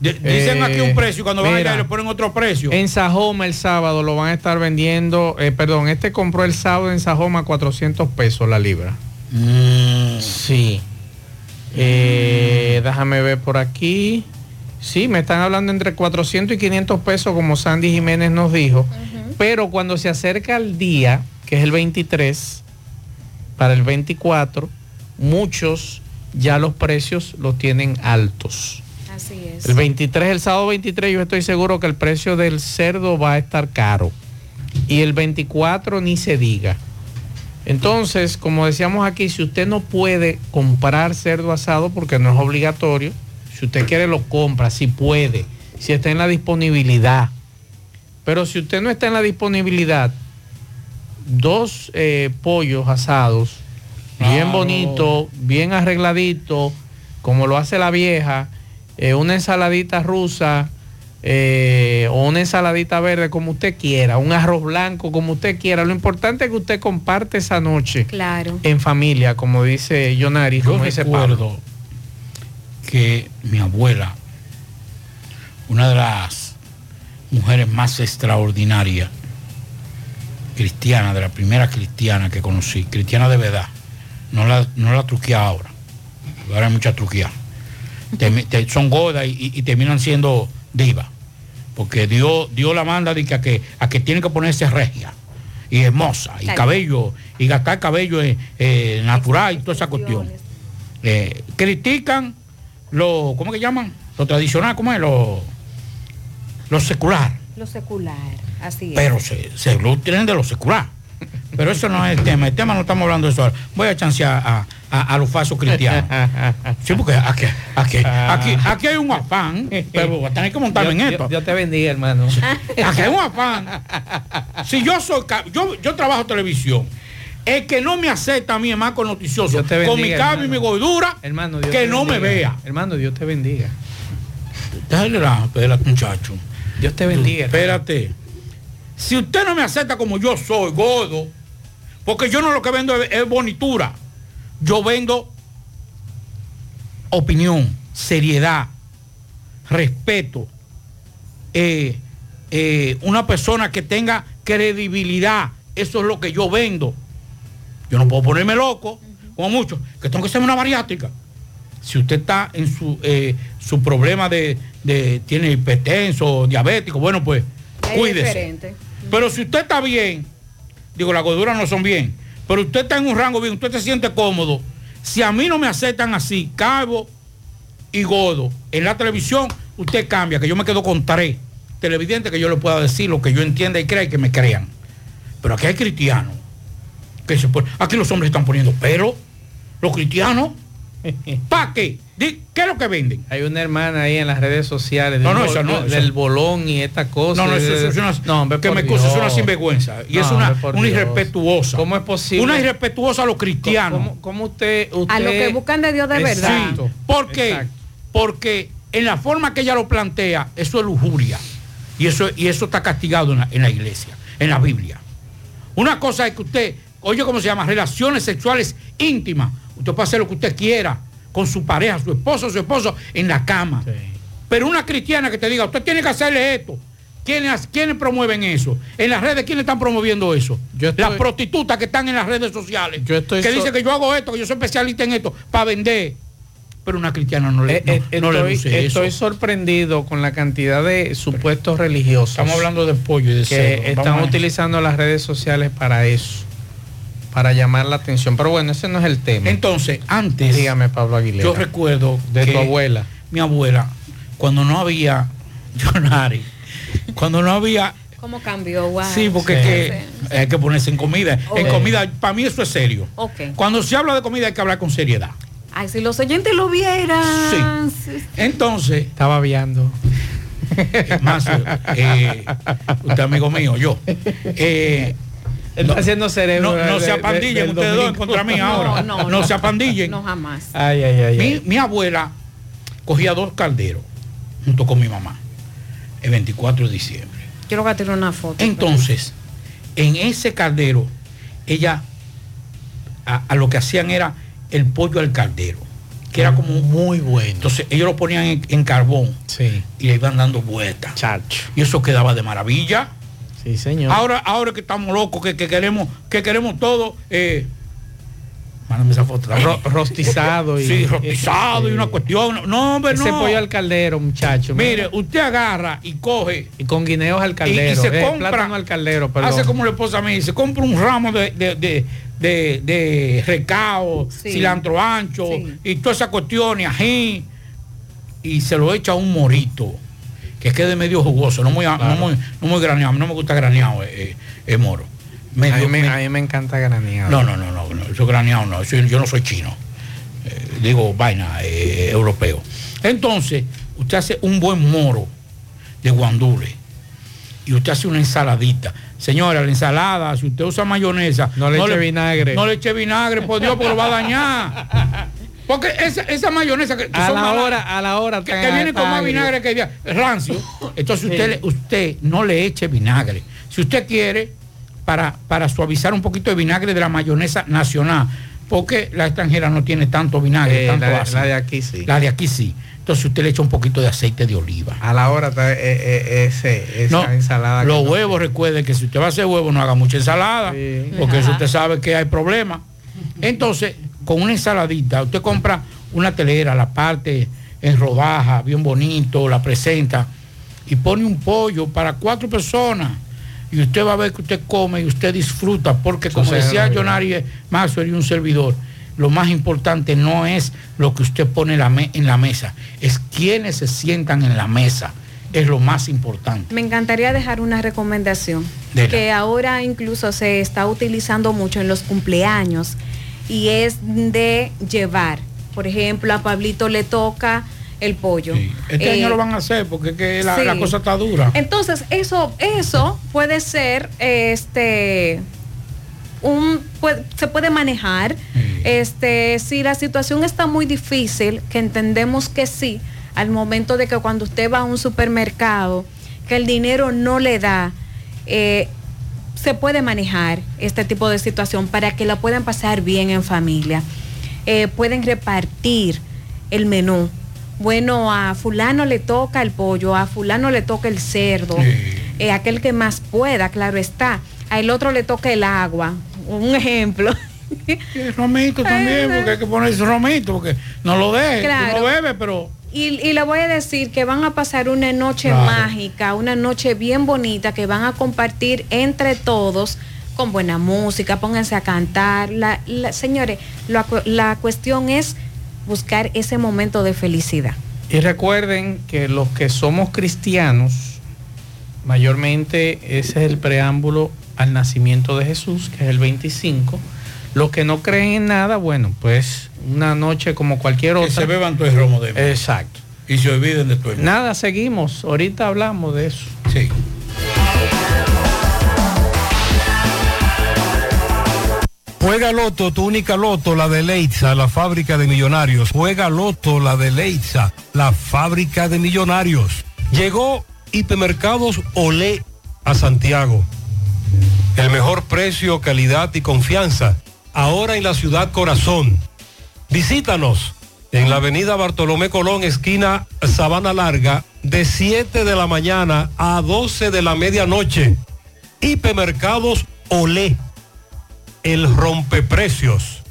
Dicen aquí un precio y cuando van mira, allá le ponen otro precio. En Sajoma el sábado lo van a estar vendiendo, eh, perdón, este compró el sábado en Sajoma 400 pesos la libra. Mm. Sí. Eh, déjame ver por aquí. Sí, me están hablando entre 400 y 500 pesos, como Sandy Jiménez nos dijo. Pero cuando se acerca el día, que es el 23, para el 24, muchos ya los precios los tienen altos. Así es. El 23, el sábado 23, yo estoy seguro que el precio del cerdo va a estar caro. Y el 24 ni se diga. Entonces, como decíamos aquí, si usted no puede comprar cerdo asado porque no es obligatorio, si usted quiere lo compra, si puede, si está en la disponibilidad. Pero si usted no está en la disponibilidad, dos eh, pollos asados, bien bonito, bien arregladito, como lo hace la vieja, eh, una ensaladita rusa eh, o una ensaladita verde, como usted quiera, un arroz blanco, como usted quiera. Lo importante es que usted comparte esa noche Claro. en familia, como dice Jonari, Yo como dice recuerdo Pablo. que mi abuela, una de las mujeres más extraordinarias, cristiana, de la primera cristiana que conocí, cristiana de verdad, no la, no la truquea ahora, ahora hay mucha truquea. Te- son gordas y, terminan siendo divas, porque Dios, Dios la manda de que a, que a que tiene que ponerse regia y hermosa, y cabello, y gastar cabello eh, eh, natural y toda esa cuestión. Eh, critican lo, ¿cómo que llaman? Lo tradicional, ¿cómo es? Lo, lo secular. Lo secular, así es. Pero se, se lo tienen de lo secular. Pero eso no es el tema. El tema no estamos hablando de eso ahora. Voy a chancear a, a, a los falsos cristianos. Sí, porque aquí, aquí, aquí, aquí hay un afán. Pero tener que montarme en esto. Dios te bendiga, hermano. Aquí hay un afán. Si yo soy, yo, yo trabajo televisión El que no me acepta a mí es más con noticioso. Con mi carne y mi gordura, Hermano, Dios que no me vea. Hermano, Dios te bendiga. Déjale la, espérate, muchacho. Dios te bendiga. Espérate. Si usted no me acepta como yo soy, gordo, porque yo no lo que vendo es, es bonitura. Yo vendo opinión, seriedad, respeto. eh, eh, una persona que tenga credibilidad. Eso es lo que yo vendo. Yo no puedo ponerme loco, como mucho, que tengo que ser una bariátrica. Si usted está en su, eh, su problema de, de- tiene hipertenso, diabético, bueno, pues Es cuídese. diferente. Pero si usted está bien, digo, las gorduras no son bien, pero usted está en un rango bien, usted se siente cómodo. Si a mí no me aceptan así, calvo y gordo, en la televisión, usted cambia, que yo me quedo con tres televidentes que yo le pueda decir lo que yo entienda y crea y que me crean. Pero aquí hay cristianos. Que se aquí los hombres están poniendo pelo. Los cristianos. ¿Para qué? ¿Qué es lo que venden? Hay una hermana ahí en las redes sociales No, del, no, bol- esa no, del esa- bolón y esta cosa. No, no, eso, eso es una, No, hombre, que me excusa, es una sinvergüenza. Y No, es una, hombre, una irrespetuosa. ¿Cómo es posible? Una irrespetuosa a los cristianos. ¿Cómo, cómo usted, usted... A lo que buscan de Dios de verdad. Exacto. ¿Por qué? Exacto. Porque en la forma que ella lo plantea, eso es lujuria. Y eso, y eso está castigado en la, en la iglesia, en la Biblia. Una cosa es que usted, oye, ¿cómo se llama? Relaciones sexuales íntimas. Usted puede hacer lo que usted quiera con su pareja, su esposo, su esposo, en la cama. Pero una cristiana que te diga, usted tiene que hacerle esto. ¿Quiénes, quiénes promueven eso? En las redes, ¿quiénes están promoviendo eso? Las prostitutas que están en las redes sociales. estoy que so- dicen que yo hago esto, que yo soy especialista en esto, para vender. Pero una cristiana no le, Eh, eh, no, no le estoy, luce estoy eso. sorprendido con la cantidad de supuestos religiosos. Estamos hablando de pollo y de que están Vamos utilizando las redes sociales para eso, para llamar la atención. Pero bueno, ese no es el tema. Entonces, antes, dígame Pablo Aguilera. yo recuerdo de que tu abuela. Mi abuela, cuando no había Jonari, cuando no había ¿Cómo cambió? Wow. Sí, porque es que hay que ponerse en comida. En comida, para mí eso es serio. Ok. Cuando se habla de comida hay que hablar con seriedad. Ay, si los oyentes lo vieran. Sí. Entonces. Estaba viando. Más, eh, usted amigo mío, yo. Eh, Está haciendo cerebro. no, no se apandillen ustedes dos contra mí ahora. No, no, no no. se apandillen. No, jamás. Ay, ay, ay. Mi, ay. mi abuela cogía dos calderos junto con mi mamá el 24 de diciembre. Quiero que una foto. Entonces, en ese caldero, ella a, a lo que hacían era el pollo al caldero, que era como muy bueno. Entonces, ellos lo ponían en, en carbón y le iban dando vueltas. Y eso quedaba de maravilla. Sí, señor. Ahora, ahora que estamos locos, que, que queremos, que queremos todo, eh, mándame esa foto. Ro- rostizado y- sí, rostizado y una cuestión. No, hombre, Ese no. pollo al caldero, muchacho. Mire, usted agarra y coge. Y con guineos al Y- caldero. y se eh, compra- al caldero, perdón. Hace como la esposa me dice, compra un ramo de, de, de, de- de recao, Sí. cilantro ancho Sí. y toda esa cuestión y ají y se lo echa a un morito que quede medio jugoso, no muy, no muy, no muy graneado, a mí no me gusta graneado eh, eh, moro. Medio- a, mí me, me- a mí me encanta graneado. no, no, no, no, no, eso graneado no, eso yo no soy chino, Eh, digo vaina eh, europeo. Entonces, usted hace un buen moro de guandule y usted hace una ensaladita. Señora, la ensalada, si usted usa mayonesa, No le eche vinagre. No le eche vinagre, por Dios, porque lo va a dañar. Porque esa, esa mayonesa que, que A son la malas- hora, a la hora. que, que viene con más vinagre que día- rancio. Entonces usted, usted no le eche vinagre. Si usted quiere, para, para suavizar un poquito de vinagre de la mayonesa nacional, porque la extranjera no tiene tanto vinagre, Eh, tanto la, ácido. la de aquí sí. La de aquí sí. Entonces usted le echa un poquito de aceite de oliva. A la hora está eh, eh, ese, esa No, ensalada. los no- huevos, recuerde que si usted va a hacer huevos, no haga mucha ensalada, porque eso usted sabe que hay problemas. Entonces, con una ensaladita, usted compra una telera, la parte en rodaja, bien bonito, la presenta y pone un pollo para cuatro personas. Y usted va a ver que usted come y usted disfruta, porque como decía Jonari Maxwell y un servidor, lo más importante no es lo que usted pone en la me- en la mesa, es quienes se sientan en la mesa. Es lo más importante. Me encantaría dejar una recomendación Dela. que ahora incluso se está utilizando mucho en los cumpleaños y es de llevar. Por ejemplo, a Pablito le toca el pollo. Este Eh, año lo van a hacer porque es que la, sí. la cosa está dura. Entonces, eso, eso puede ser este un, se puede manejar. Este, si la situación está muy difícil, que entendemos que sí, al momento de que cuando usted va a un supermercado, que el dinero no le da, eh, se puede manejar este tipo de situación para que la puedan pasar bien en familia. Eh, pueden repartir el menú. Bueno, a fulano le toca el pollo, a fulano le toca el cerdo, eh, aquel que más pueda, claro está. A el otro le toca el agua. Un ejemplo. romito también, porque hay que ponerse romito, porque no lo tú Claro. no bebe, pero Y, y le voy a decir que van a pasar una noche Claro. mágica, una noche bien bonita que van a compartir entre todos con buena música, pónganse a cantar. La, la- señores, la, la cuestión es buscar ese momento de felicidad. Y recuerden que los que somos cristianos, mayormente ese es el preámbulo al nacimiento de Jesús, que es el 25. Los que no creen en nada, bueno, pues una noche como cualquier otra. que se beban todo el romo de Exacto. y se olviden de todo el Nada, seguimos. Ahorita hablamos de eso. Sí. Juega Loto, tu única Loto, la de Leitza, la fábrica de millonarios. Juega Loto, la de Leitza, la fábrica de millonarios. Llegó Hipermercados Olé a Santiago. El mejor precio, calidad y confianza. Ahora en la ciudad corazón. Visítanos en la avenida Bartolomé Colón, esquina Sabana Larga, de 7 de la mañana a 12 de la medianoche. Hipermercados Olé el rompeprecios.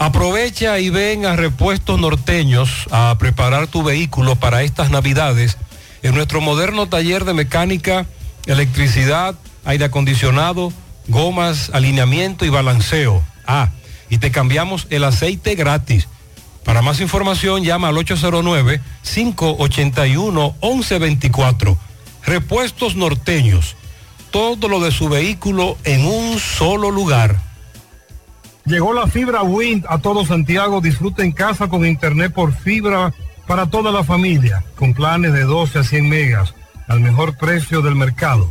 Aprovecha y ven a Repuestos Norteños a preparar tu vehículo para estas navidades en nuestro moderno taller de mecánica, electricidad, aire acondicionado, gomas, alineamiento y balanceo. Ah, y te cambiamos el aceite gratis. Para más información llama al 809-581-1124. Repuestos Norteños todo lo de su vehículo en un solo lugar. Llegó la fibra Wind a todo Santiago. Disfruta en casa con internet por fibra para toda la familia, con planes de 12 a 100 megas, al mejor precio del mercado.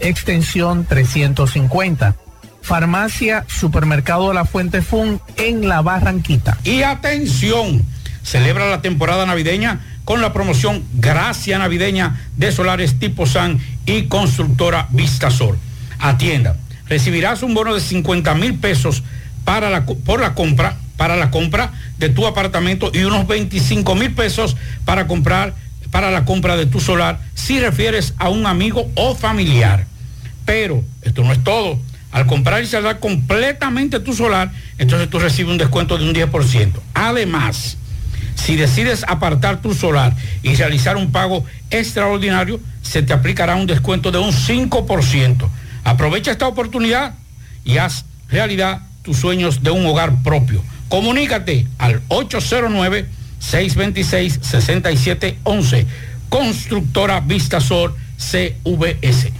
extensión 350. Farmacia Supermercado La Fuente Fun en La Barranquita. Y atención, celebra la temporada navideña con la promoción Gracia Navideña de Solares Tipo San y Constructora Vistasol. Atienda, recibirás un bono de 50 mil pesos para la, por la compra, para la compra de tu apartamento y unos 25 mil pesos para comprar, para la compra de tu solar si refieres a un amigo o familiar. Pero esto no es todo. Al comprar y saldar completamente tu solar, entonces tú recibes un descuento de un 10%. Además, si decides apartar tu solar y realizar un pago extraordinario, se te aplicará un descuento de un 5%. Aprovecha esta oportunidad y haz realidad tus sueños de un hogar propio. Comunícate al 809-626-6711. Constructora Vistasol CVS.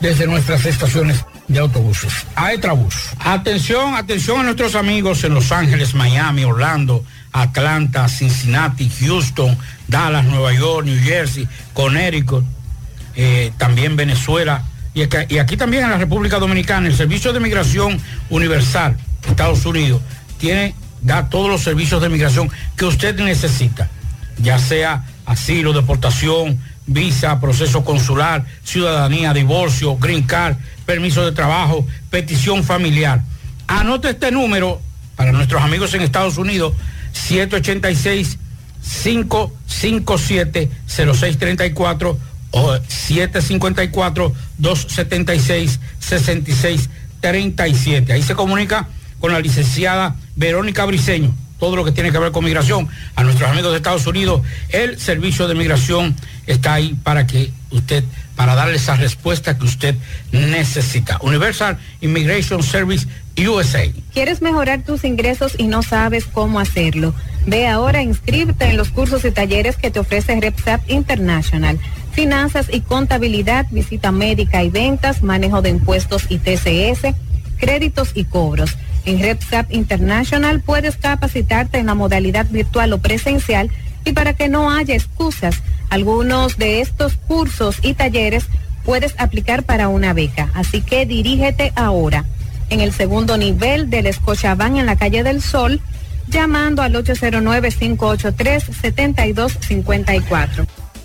desde nuestras estaciones de autobuses. Aetrabús. Atención, atención a nuestros amigos en Los Ángeles, Miami, Orlando, Atlanta, Cincinnati, Houston, Dallas, Nueva York, New Jersey, Connecticut, eh, también Venezuela y aquí, y aquí también en la República Dominicana. El Servicio de Migración Universal, Estados Unidos, tiene, da todos los servicios de migración que usted necesita, ya sea asilo, deportación, visa, proceso consular, ciudadanía, divorcio, green card, permiso de trabajo, petición familiar. Anote este número para nuestros amigos en Estados Unidos, 786 557 0634 o 754 276 6637. Ahí se comunica con la licenciada Verónica Briceño todo lo que tiene que ver con migración, a nuestros amigos de Estados Unidos, el servicio de migración está ahí para que usted, para darle esa respuesta que usted necesita. Universal Immigration Service USA. ¿Quieres mejorar tus ingresos y no sabes cómo hacerlo? Ve ahora, inscríbete en los cursos y talleres que te ofrece RepSap International. Finanzas y contabilidad, visita médica y ventas, manejo de impuestos y TCS, créditos y cobros. En RedSap International puedes capacitarte en la modalidad virtual o presencial y para que no haya excusas, algunos de estos cursos y talleres puedes aplicar para una beca. Así que dirígete ahora en el segundo nivel del Scotiabank en la calle del Sol, llamando al 809-583-7254.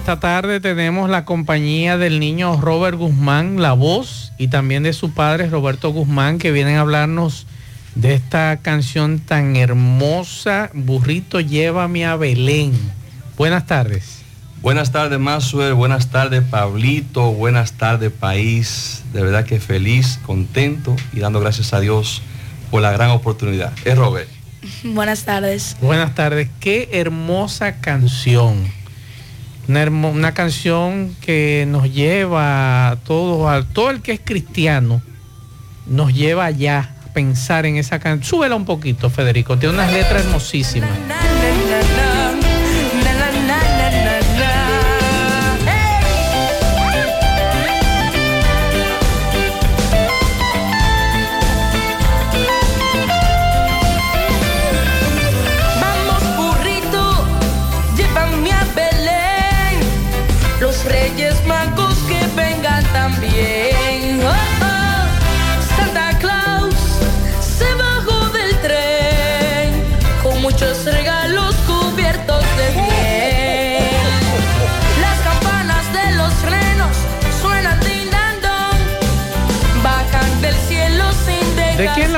Esta tarde tenemos la compañía del niño Robert Guzmán, la voz, y también de su padre Roberto Guzmán, que vienen a hablarnos de esta canción tan hermosa, Burrito, llévame a Belén. Buenas tardes. Buenas tardes, Masuel. Buenas tardes, Pablito. Buenas tardes, país. De verdad que feliz, contento y dando gracias a Dios por la gran oportunidad. Es Robert. Buenas tardes. Buenas tardes. Qué hermosa canción. Una, una canción que nos lleva a todos, a todo el que es cristiano, nos lleva allá a pensar en esa canción. Súbela un poquito, Federico. Tiene unas letras hermosísimas.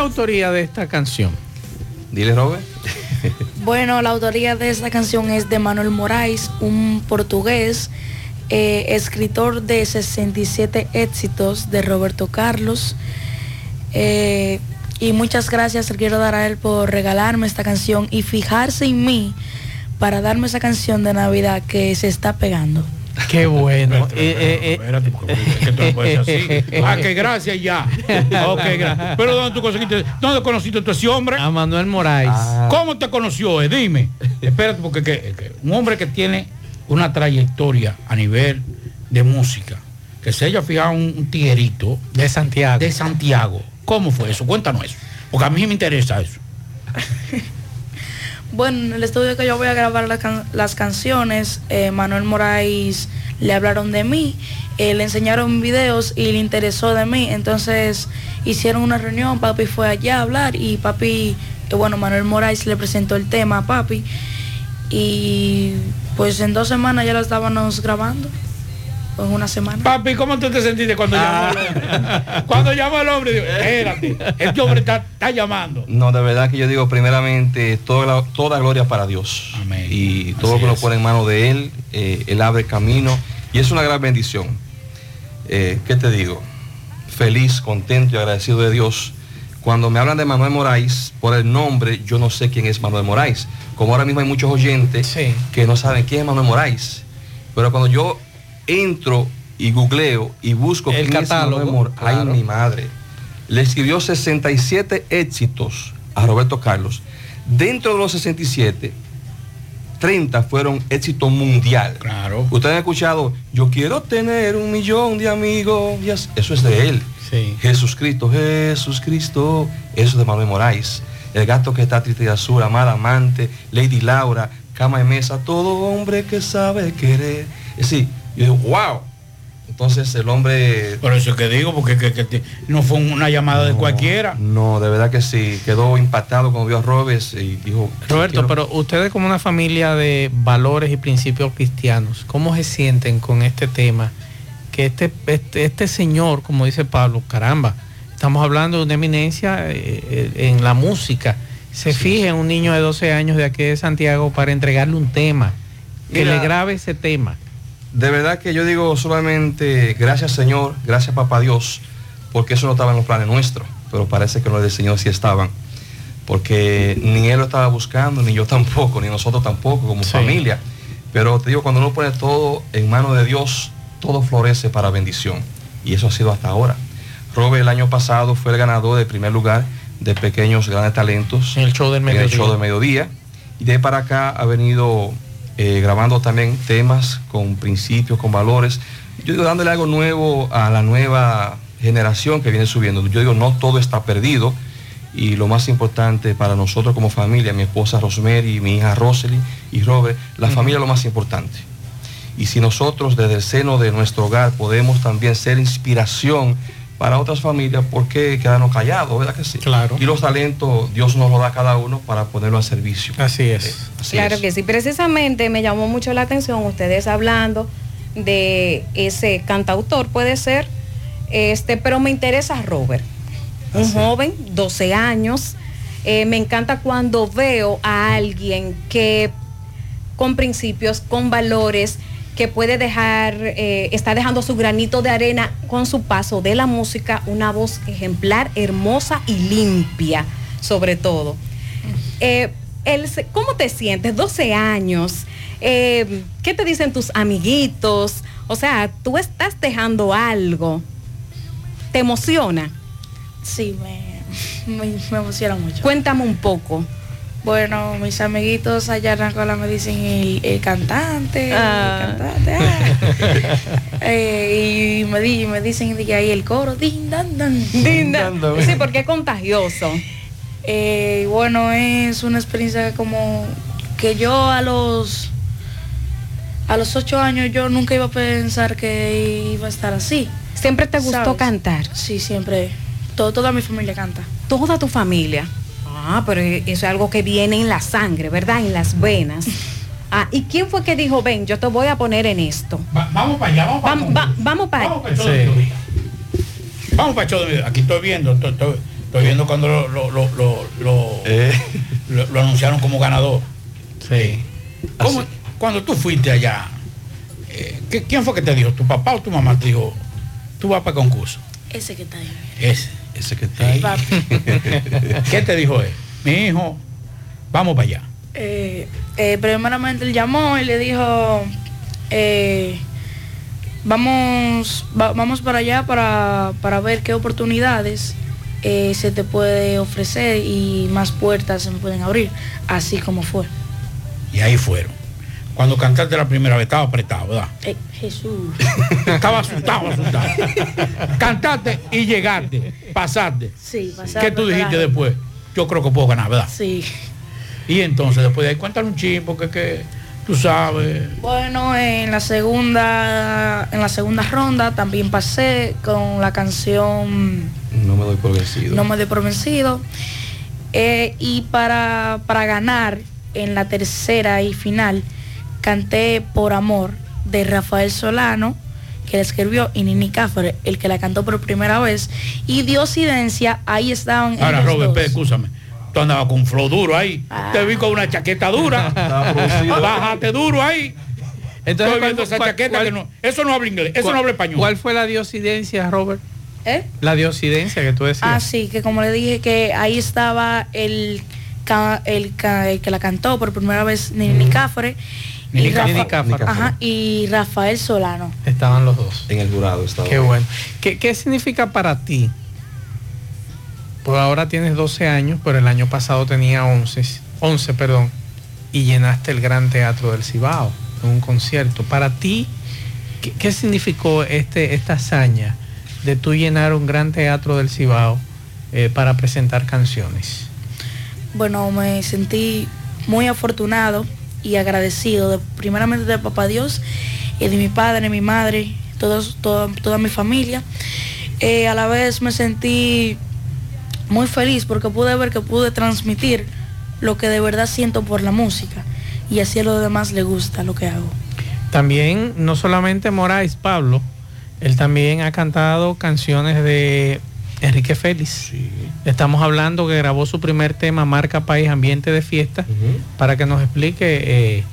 Autoría de esta canción? Dile, Robert. Bueno, la autoría de esta canción es de Manuel Moraes, un portugués, eh, escritor de 67 éxitos de Roberto Carlos. Eh, y muchas gracias le quiero dar a él por regalarme esta canción y fijarse en mí para darme esa canción de Navidad que se está pegando. Qué bueno. Espérate, porque es que tú no puedes ser así. Ah, que gracias ya. Ok, gracias. Pero ¿dónde tú conseguiste? ¿Dónde conociste tú a ese hombre? A Manuel Moraes. ¿Cómo te conoció? eh? Dime. Espérate, porque que- que un hombre que tiene una trayectoria a nivel de música, que se haya fijado un, un tiguerito de Santiago. De Santiago. ¿Cómo fue eso? Cuéntanos eso. Porque a mí me interesa eso. Bueno, en el estudio que yo voy a grabar las canciones, eh, Manuel Moraes le hablaron de mí, eh, le enseñaron videos y le interesó de mí. Entonces hicieron una reunión, papi fue allá a hablar y papi, eh, bueno, Manuel Moraes le presentó el tema a papi y pues en dos semanas ya lo estábamos grabando. En una semana. Papi, ¿cómo tú te sentiste cuando llamó al hombre? Cuando llamó al hombre, digo, espérate, este hombre está, está llamando. No, de verdad que yo digo primeramente toda, la- toda gloria para Dios. Y todo lo que lo pone en manos de Él, eh, Él abre camino y es una gran bendición. Eh, ¿Qué te digo? Feliz, contento y agradecido de Dios. Cuando me hablan de Manuel Moraes, por el nombre, yo no sé quién es Manuel Moraes. Como ahora mismo hay muchos oyentes que no saben quién es Manuel Moraes. Pero cuando yo entro y googleo y busco El quién es Manuel catálogo, Mor- ay claro. mi madre, le escribió 67 éxitos a Roberto Carlos. Dentro de los 67, 30 fueron éxito mundial. Claro. Ustedes han escuchado, yo quiero tener un millón de amigos. Eso es de él. Jesús Cristo, Jesús Cristo. Eso es de Manuel Moraes. El gato que está triste y azul, amada amante, Lady Laura, cama y mesa, todo hombre que sabe querer. Es decir, yo digo, wow. Entonces el hombre... Por eso que digo, porque que- que te- no fue una llamada de cualquiera. No, de verdad que sí. Quedó impactado cuando vio a Robes y dijo... Roberto, "Quiero- pero ustedes como una familia de valores y principios cristianos, ¿cómo se sienten con este tema? Que este, este, este señor, como dice Pablo, caramba, estamos hablando de una eminencia eh, eh, en la música. Se fija en un niño de 12 años de aquí de Santiago para entregarle un tema, que Mira, le grabe ese tema. De verdad que yo digo solamente gracias Señor, gracias Papá Dios, porque eso no estaba en los planes nuestros, pero parece que los del Señor sí estaban, porque ni Él lo estaba buscando, ni yo tampoco, ni nosotros tampoco como familia. Pero te digo, cuando uno pone todo en manos de Dios, todo florece para bendición. Y eso ha sido hasta ahora. Robert el año pasado fue el ganador del primer lugar de Pequeños Grandes Talentos. En el show del En el mediodía. show del mediodía. Y de para acá ha venido eh, grabando también temas con principios, con valores. Yo digo, dándole algo nuevo a la nueva generación que viene subiendo. Yo digo, no todo está perdido. Y lo más importante para nosotros como familia, mi esposa Rosemary, mi hija Rosely y Robert, la familia es lo más importante. Y si nosotros desde el seno de nuestro hogar podemos también ser inspiración para otras familias, ¿por qué quedarnos callados? ¿Verdad que sí? Claro. Y los talentos Dios nos los da a cada uno para ponerlo al servicio. Así es. Claro que sí, precisamente me llamó mucho la atención ustedes hablando de ese cantautor, puede ser, este, pero me interesa Robert, un joven, 12 años. Eh, me encanta cuando veo a alguien que con principios, con valores, que puede dejar, eh, está dejando su granito de arena con su paso de la música, una voz ejemplar, hermosa y limpia, sobre todo. Eh, el ¿Cómo te sientes? 12 años. Eh, ¿Qué te dicen tus amiguitos? O sea, tú estás dejando algo. ¿Te emociona? Sí, me, me, me emociona mucho. Cuéntame un poco. Bueno, mis amiguitos allá en Angola me dicen el, el cantante, Ah. el cantante. ah. Eh, y me, di- me dicen de que ahí el coro, din, dan, dan. Din, dan. Sí, porque es contagioso. Eh, bueno, es una experiencia como que yo a los a los ocho años yo nunca iba a pensar que iba a estar así. ¿Siempre te gustó cantar? Sí, siempre. Todo, toda mi familia canta. Toda tu familia. Ah, pero eso es algo que viene en la sangre, ¿verdad? En las venas. Ah, ¿y quién fue que dijo, ven, yo te voy a poner en esto? vamos para allá, vamos para Vamos, vamos para Vamos el mediodía. Vamos para el de mediodía. Aquí estoy viendo, estoy, estoy- Estoy viendo cuando lo, lo, lo, lo- lo- lo- lo anunciaron como ganador. Sí. ¿Cómo- cuando tú fuiste allá, eh, ¿qué- ¿quién fue que te dijo? ¿Tu papá o tu mamá te dijo, tú vas para el concurso? Ese que está ahí. Ese. Ese que está ahí. ¿Qué te dijo él? Mi hijo, vamos para allá. Eh, eh, primeramente él llamó y le dijo, eh, vamos, va- vamos para allá para, para ver qué oportunidades eh, se te puede ofrecer y más puertas se me pueden abrir, así como fue. Y ahí fueron. Cuando cantaste la primera vez estaba apretado, ¿verdad? Eh, Jesús. Estaba asustado, asustado. Cantaste y llegaste, pasaste. Sí, pasaba ¿Qué tú dijiste después? Yo creo que puedo ganar, ¿verdad? Sí. Y entonces después de ahí, cuéntale un chin, porque que tú sabes. Bueno, en la segunda, en la segunda ronda también pasé con la canción No me doy por vencido. No me doy por vencido. Eh, y para, para ganar en la tercera y final, canté Por Amor de Rafael Solano, que la escribió, y Nini Cáceres, el que la cantó por primera vez. Y Diosidencia, ahí estaban Ahora, Robert. Pérez, escúchame. Tú andabas con un flow duro ahí. Te vi con una chaqueta dura. Bájate duro ahí. Entonces, Estoy viendo ¿cuál- esa cuál- chaqueta cuál- que no. Eso no habla inglés, eso ¿Cuál- no habla español. ¿Cuál fue la diosidencia, Robert? ¿Eh? La diosidencia que tú decías. Ah, sí, que como le dije que ahí estaba el, el, que la cantó por primera vez Nini Cáceres. Y Rafa- Cáceres. Ajá, y Rafael Solano. Estaban los dos. En el jurado estaba. Qué bueno. ¿Qué, qué significa para ti? Pues ahora tienes 12 años, pero el año pasado tenía 11, 11 perdón, y llenaste el Gran Teatro del Cibao en un concierto. Para ti, ¿qué, qué significó este, esta hazaña de tú llenar un Gran Teatro del Cibao eh, para presentar canciones? Bueno, me sentí muy afortunado y agradecido, de- primeramente de Papá Dios y de mi padre, mi madre, todos, toda, toda mi familia. Eh, a la vez me sentí muy feliz porque pude ver que pude transmitir lo que de verdad siento por la música y así a los demás le gusta lo que hago. También, no solamente Moraes Pablo, él también ha cantado canciones de Enrique Félix. Estamos hablando que grabó su primer tema, Marca País, Ambiente de Fiesta, para que nos explique eh,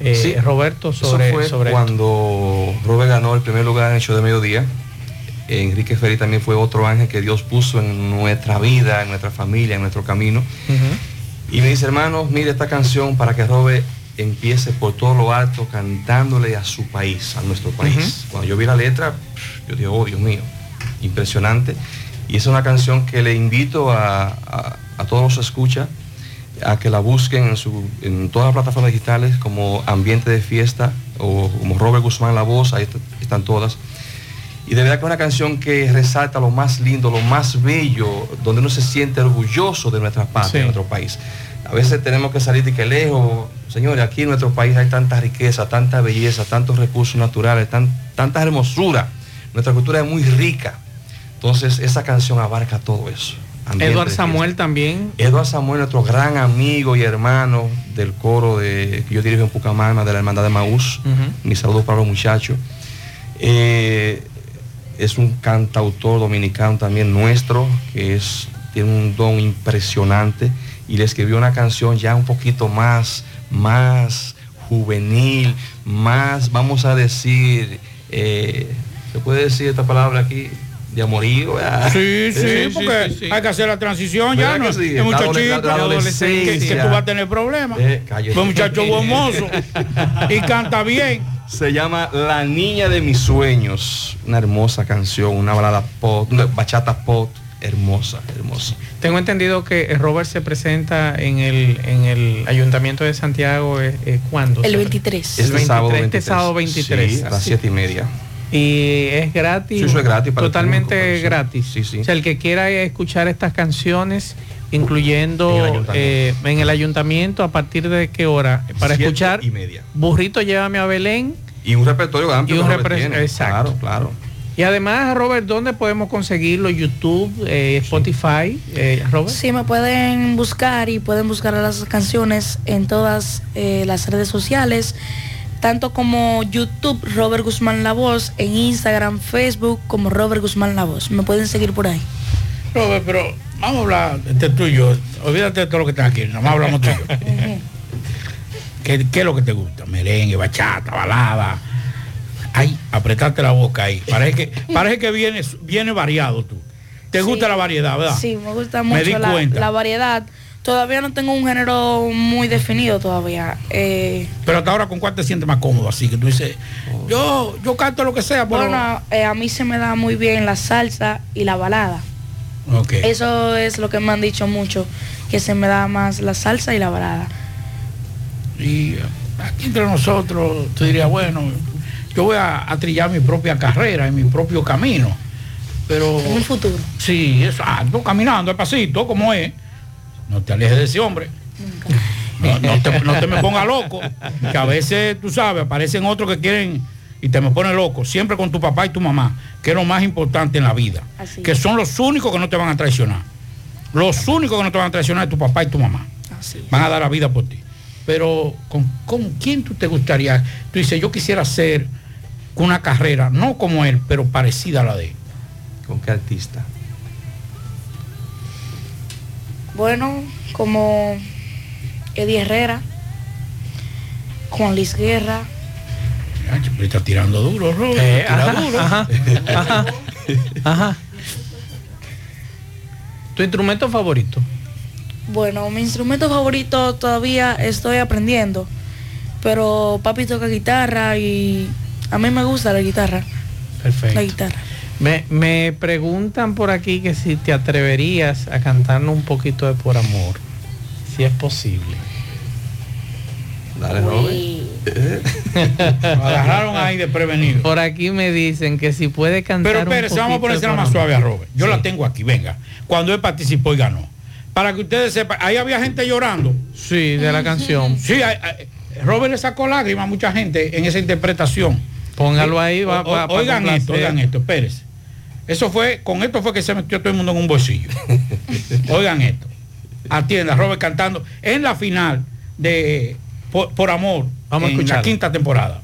eh, Sí, Roberto Eso sobre, fue sobre cuando Robert ganó el primer lugar en el show de mediodía. Enrique Ferri también fue otro ángel que Dios puso en nuestra vida, en nuestra familia, en nuestro camino. Y me dice, hermano, mire esta canción para que Robert empiece por todo lo alto cantándole a su país, a nuestro país. Cuando yo vi la letra, yo dije, oh Dios mío, impresionante. Y es una canción que le invito a, a- a todos los escucha a que la busquen en, su, en todas las plataformas digitales como Ambiente de Fiesta o como Robert Guzmán La Voz, ahí est- están todas. Y de verdad que es una canción que resalta lo más lindo, lo más bello, donde uno se siente orgulloso de nuestra patria, de nuestro país. A veces tenemos que salir de que lejos, señores, aquí en nuestro país hay tanta riqueza, tanta belleza, tantos recursos naturales, tan, tanta hermosura. Nuestra cultura es muy rica. Entonces esa canción abarca todo eso. De Samuel también. Eduardo Samuel, nuestro gran amigo y hermano del coro de, que yo dirijo en Pucamama, de la Hermandad de Maús. Mis saludos para los muchachos. Eh, es un cantautor dominicano también nuestro, que es, tiene un don impresionante y le escribió una canción ya un poquito más, más juvenil, más, vamos a decir, eh, ¿se puede decir esta palabra aquí? De amorío. ¿verdad? Sí, sí, porque hay que hacer la transición ya, ¿Verdad ¿no? sí? Muchachito, que, que tú vas a tener problemas. Eh, un muchacho buen mozo y canta bien. Se llama La Niña de mis Sueños. Una hermosa canción, una balada pop, una bachata pop, hermosa, hermosa. Tengo entendido que Robert se presenta en el, en el Ayuntamiento de Santiago, eh, eh, ¿cuándo? El 23. El 23, sábado este 23. sábado 23. Sí, a las Sí. siete y media. Y es gratis. Sí, eso es gratis para el Totalmente público, gratis. Sí, sí. O sea, el que quiera escuchar estas canciones, incluyendo En el en el, ayuntamiento. ayuntamiento, ¿a partir de qué hora? Para Siete escuchar y media. Burrito Llévame a Belén. Y un repertorio amplio. Y un tiene. exacto. Claro, claro. Y además, Robert, ¿dónde podemos conseguirlo? YouTube, eh, Spotify, eh, Robert. Sí, me pueden buscar y pueden buscar las canciones en todas eh, las redes sociales, tanto como YouTube, Robert Guzmán La Voz, en Instagram, Facebook, como Robert Guzmán La Voz. Me pueden seguir por ahí. Robert, pero vamos a hablar entre tú y yo. Olvídate de todo lo que está aquí, nada más hablamos tú y yo. ¿Qué, qué es lo que te gusta? Merengue, bachata, balada. Ay, apretarte la boca ahí. Parece que, parece que viene, viene variado tú. ¿Te gusta la variedad, verdad? Sí, me gusta Me mucho la, cuenta. la variedad. Todavía no tengo un género muy definido todavía. Eh, Pero hasta ahora con cuál te sientes más cómodo, así que tú dices, yo, yo canto lo que sea, pero. bueno, eh, a mí se me da muy bien la salsa y la balada. Ok. Eso es lo que me han dicho mucho, que se me da más la salsa y la balada. Y eh, aquí entre nosotros, tú dirías, bueno, yo voy a, a trillar mi propia carrera, en mi propio camino. Pero. En un futuro. Sí, exacto, caminando despacito, como es. No te alejes de ese hombre. No, no te, no te me pongas loco, que a veces, tú sabes, aparecen otros que quieren y te me pones loco, siempre con tu papá y tu mamá, que es lo más importante en la vida, Así que es. son los únicos que no te van a traicionar. Los únicos que no te van a traicionar es tu papá y tu mamá. Así Van a dar la vida por ti. Pero ¿con, con quién tú te gustaría? Tú dices, yo quisiera hacer una carrera, no como él, pero parecida a la de él. ¿Con qué artista? Bueno, como Eddie Herrera, Juan Luis Guerra. Pero está tirando duro, Robert, Eh, tira ajá, duro. ajá, ajá, ajá. ¿Tu instrumento favorito? Bueno, mi instrumento favorito todavía estoy aprendiendo, pero papi toca guitarra y a mí me gusta la guitarra. Perfecto. La guitarra. Me, me preguntan por aquí que si te atreverías a cantarnos un poquito de Por Amor, si es posible. Dale, Lo agarraron ahí de prevenido. Por aquí me dicen que si puede cantar Pero un espérese, vamos a ponerse más suave a. Robert. Yo la tengo aquí, venga. Cuando él participó y ganó. Para que ustedes sepan, ahí había gente llorando. Sí, de la canción. Sí, hay- hay- Robert le sacó lágrimas a mucha gente en esa interpretación. Póngalo ahí, va- O- va- Oigan esto, oigan esto, espérese. Eso fue, con esto fue que se metió todo el mundo en un bolsillo. oigan esto. Atienda, Robert cantando en la final de Por, Por Amor Vamos a en la escucharlo. quinta temporada.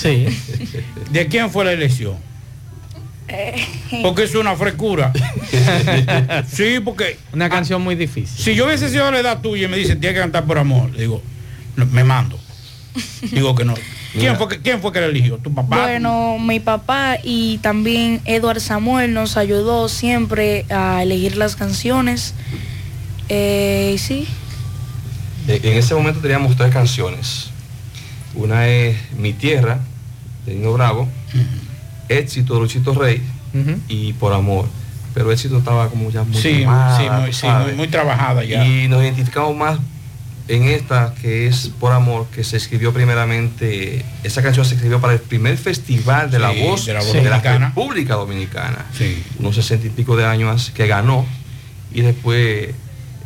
Sí. ¿De quién fue la elección? Porque es una frescura. sí, porque. Una canción muy difícil. Si yo hubiese sido la edad tuya y me dicen, tienes que cantar por amor, le digo, "No, me mando. Digo que no. ¿Quién fue, que- ¿Quién fue que la eligió? ¿Tu papá? Bueno, mi papá y también Edward Samuel nos ayudó siempre a elegir las canciones. Eh, y sí, en ese momento teníamos tres canciones. Una es Mi Tierra, de Nino Bravo, Éxito de Luchito Rey y Por Amor. Pero Éxito estaba como ya muy Sí, sí, muy- sí, trabajada ya. Y nos identificamos más en esta que es Por Amor, que se escribió primeramente, esa canción se escribió para el primer festival de la Sí, voz de la voz de la dominicana. República Dominicana. Unos sesenta y pico de años que ganó y después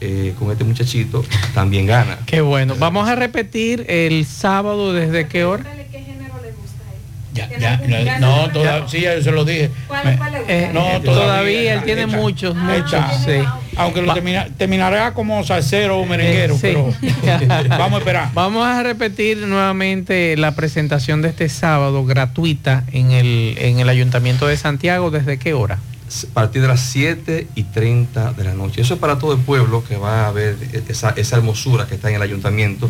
eh, con este muchachito también gana. Qué bueno. Vamos a repetir el sábado desde qué hora. Ya, ya, no, no, toda- sí, ya yo se lo dije. Me- Eh, no, eh, todavía él tiene muchos, muchos, sí. Aunque lo termina- terminará como salsero o merenguero, Eh, sí. pero vamos a esperar. Vamos a repetir nuevamente la presentación de este sábado gratuita en el, en el Ayuntamiento de Santiago. ¿Desde qué hora? A partir de las 7 y 30 de la noche. Eso es para todo el pueblo que va a ver esa, esa hermosura que está en el ayuntamiento,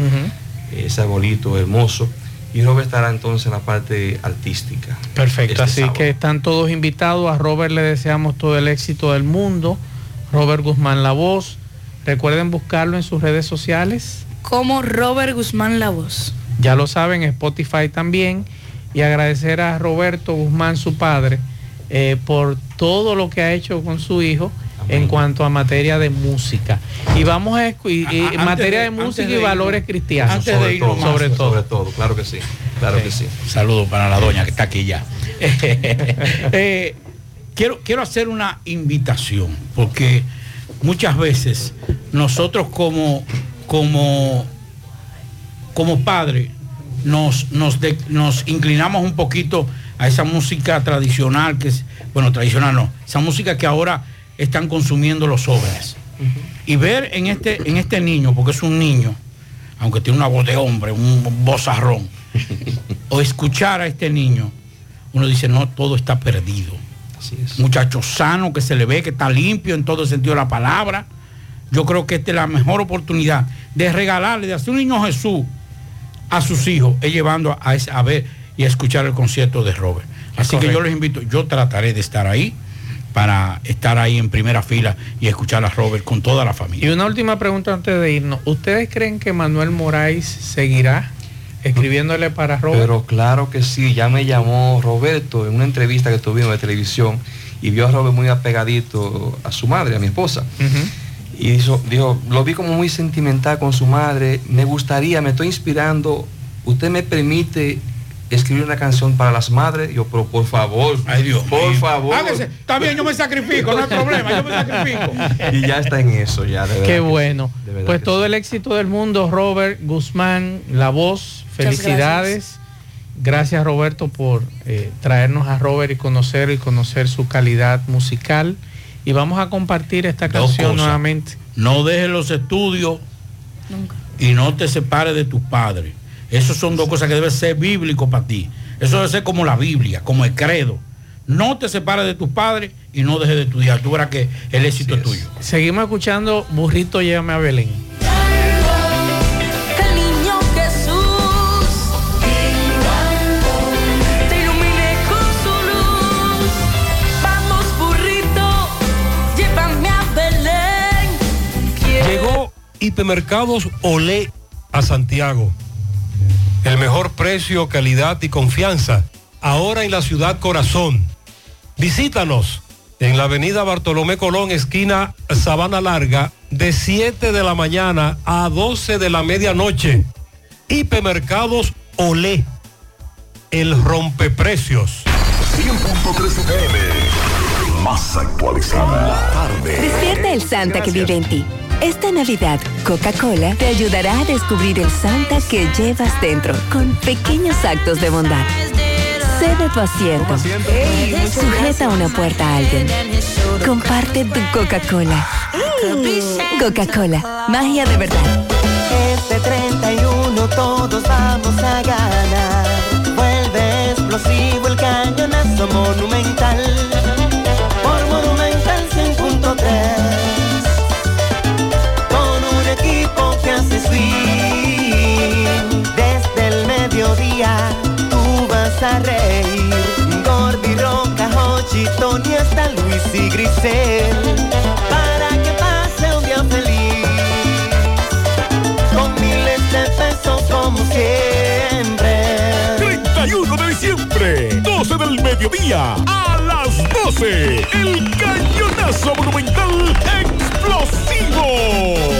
ese arbolito hermoso. Y Robert estará entonces en la parte artística. Perfecto, Este así sábado. que están todos invitados. A Robert le deseamos todo el éxito del mundo. Robert Guzmán La Voz. Recuerden buscarlo en sus redes sociales. Como Robert Guzmán La Voz. Ya lo saben, Spotify también. Y agradecer a Roberto Guzmán, su padre, eh, por todo lo que ha hecho con su hijo en cuanto a materia de música. Y vamos a escu- y- y en antes materia de, de- música de y valores cristianos. antes de sobre, irnos todo, más, sobre todo. sobre todo, claro que sí, claro que sí. Saludos para la doña que está aquí ya. Eh, quiero, quiero hacer una invitación, porque muchas veces nosotros como, como, como padre nos, nos, de- nos inclinamos un poquito a esa música tradicional, que es, bueno, tradicional no, esa música que ahora están consumiendo los jóvenes. Y ver en este, en este niño, porque es un niño, aunque tiene una voz de hombre, un bozarrón, o escuchar a este niño, uno dice, no, todo está perdido. Muchacho sano, que se le ve, que está limpio en todo el sentido de la palabra. Yo creo que esta es la mejor oportunidad de regalarle, de hacer un niño Jesús a sus hijos, es llevando a, ese- a ver y a escuchar el concierto de Robert. Así que yo les invito, yo trataré de estar ahí para estar ahí en primera fila y escuchar a Robert con toda la familia. Y una última pregunta antes de irnos. ¿Ustedes creen que Manuel Moraes seguirá escribiéndole para Robert? Pero claro que sí, ya me llamó Roberto en una entrevista que tuvimos de televisión y vio a Robert muy apegadito a su madre, a mi esposa. Y dijo, dijo, lo vi como muy sentimental con su madre, me gustaría, me estoy inspirando, usted me permite escribir una canción para las madres, yo, pero por favor, Ay, Dios por mío. favor. Hágase, está bien, yo me sacrifico, no hay problema, yo me sacrifico. Y ya está en eso, ya, de verdad Qué que bueno. de Pues todo el éxito del mundo, Robert Guzmán, La Voz, felicidades. Gracias. Roberto por eh, traernos a Robert y conocer y conocer su calidad musical. Y vamos a compartir esta Dos canción cosas. nuevamente. No dejes los estudios y no te separes de tus padres. Esas son dos cosas que deben ser bíblicos para ti. Eso debe ser como la Biblia, como el credo. No te separes de tus padres y no dejes de estudiar. Tú verás que el éxito es tuyo. Seguimos escuchando Burrito Llévame a Belén. El niño Jesús te ilumine con su luz. Vamos, burrito, llévame a Belén. Quiero- Llegó Hipermercados Olé a Santiago. El mejor precio, calidad y confianza. Ahora en la ciudad corazón. Visítanos en la avenida Bartolomé Colón, esquina Sabana Larga, de 7 de la mañana a 12 de la medianoche. Hipermercados Olé. El rompeprecios. 100.3 FM. Más actualizada. La tarde. Despierta el Santa que vive en ti. Esta Navidad, Coca-Cola te ayudará a descubrir el Santa que llevas dentro con pequeños actos de bondad. Cede tu asiento. Sujeta una puerta a alguien. Comparte tu Coca-Cola. Coca-Cola, magia de verdad. Este 31 todos vamos a ganar. Vuelve explosivo el cañonazo monumental. Roca, Hochi, Tony, hasta Luis y Grisel. Para que pase un día feliz con miles de pesos como siempre. 31 de diciembre, 12 del mediodía a las 12. El cañonazo monumental explosivo.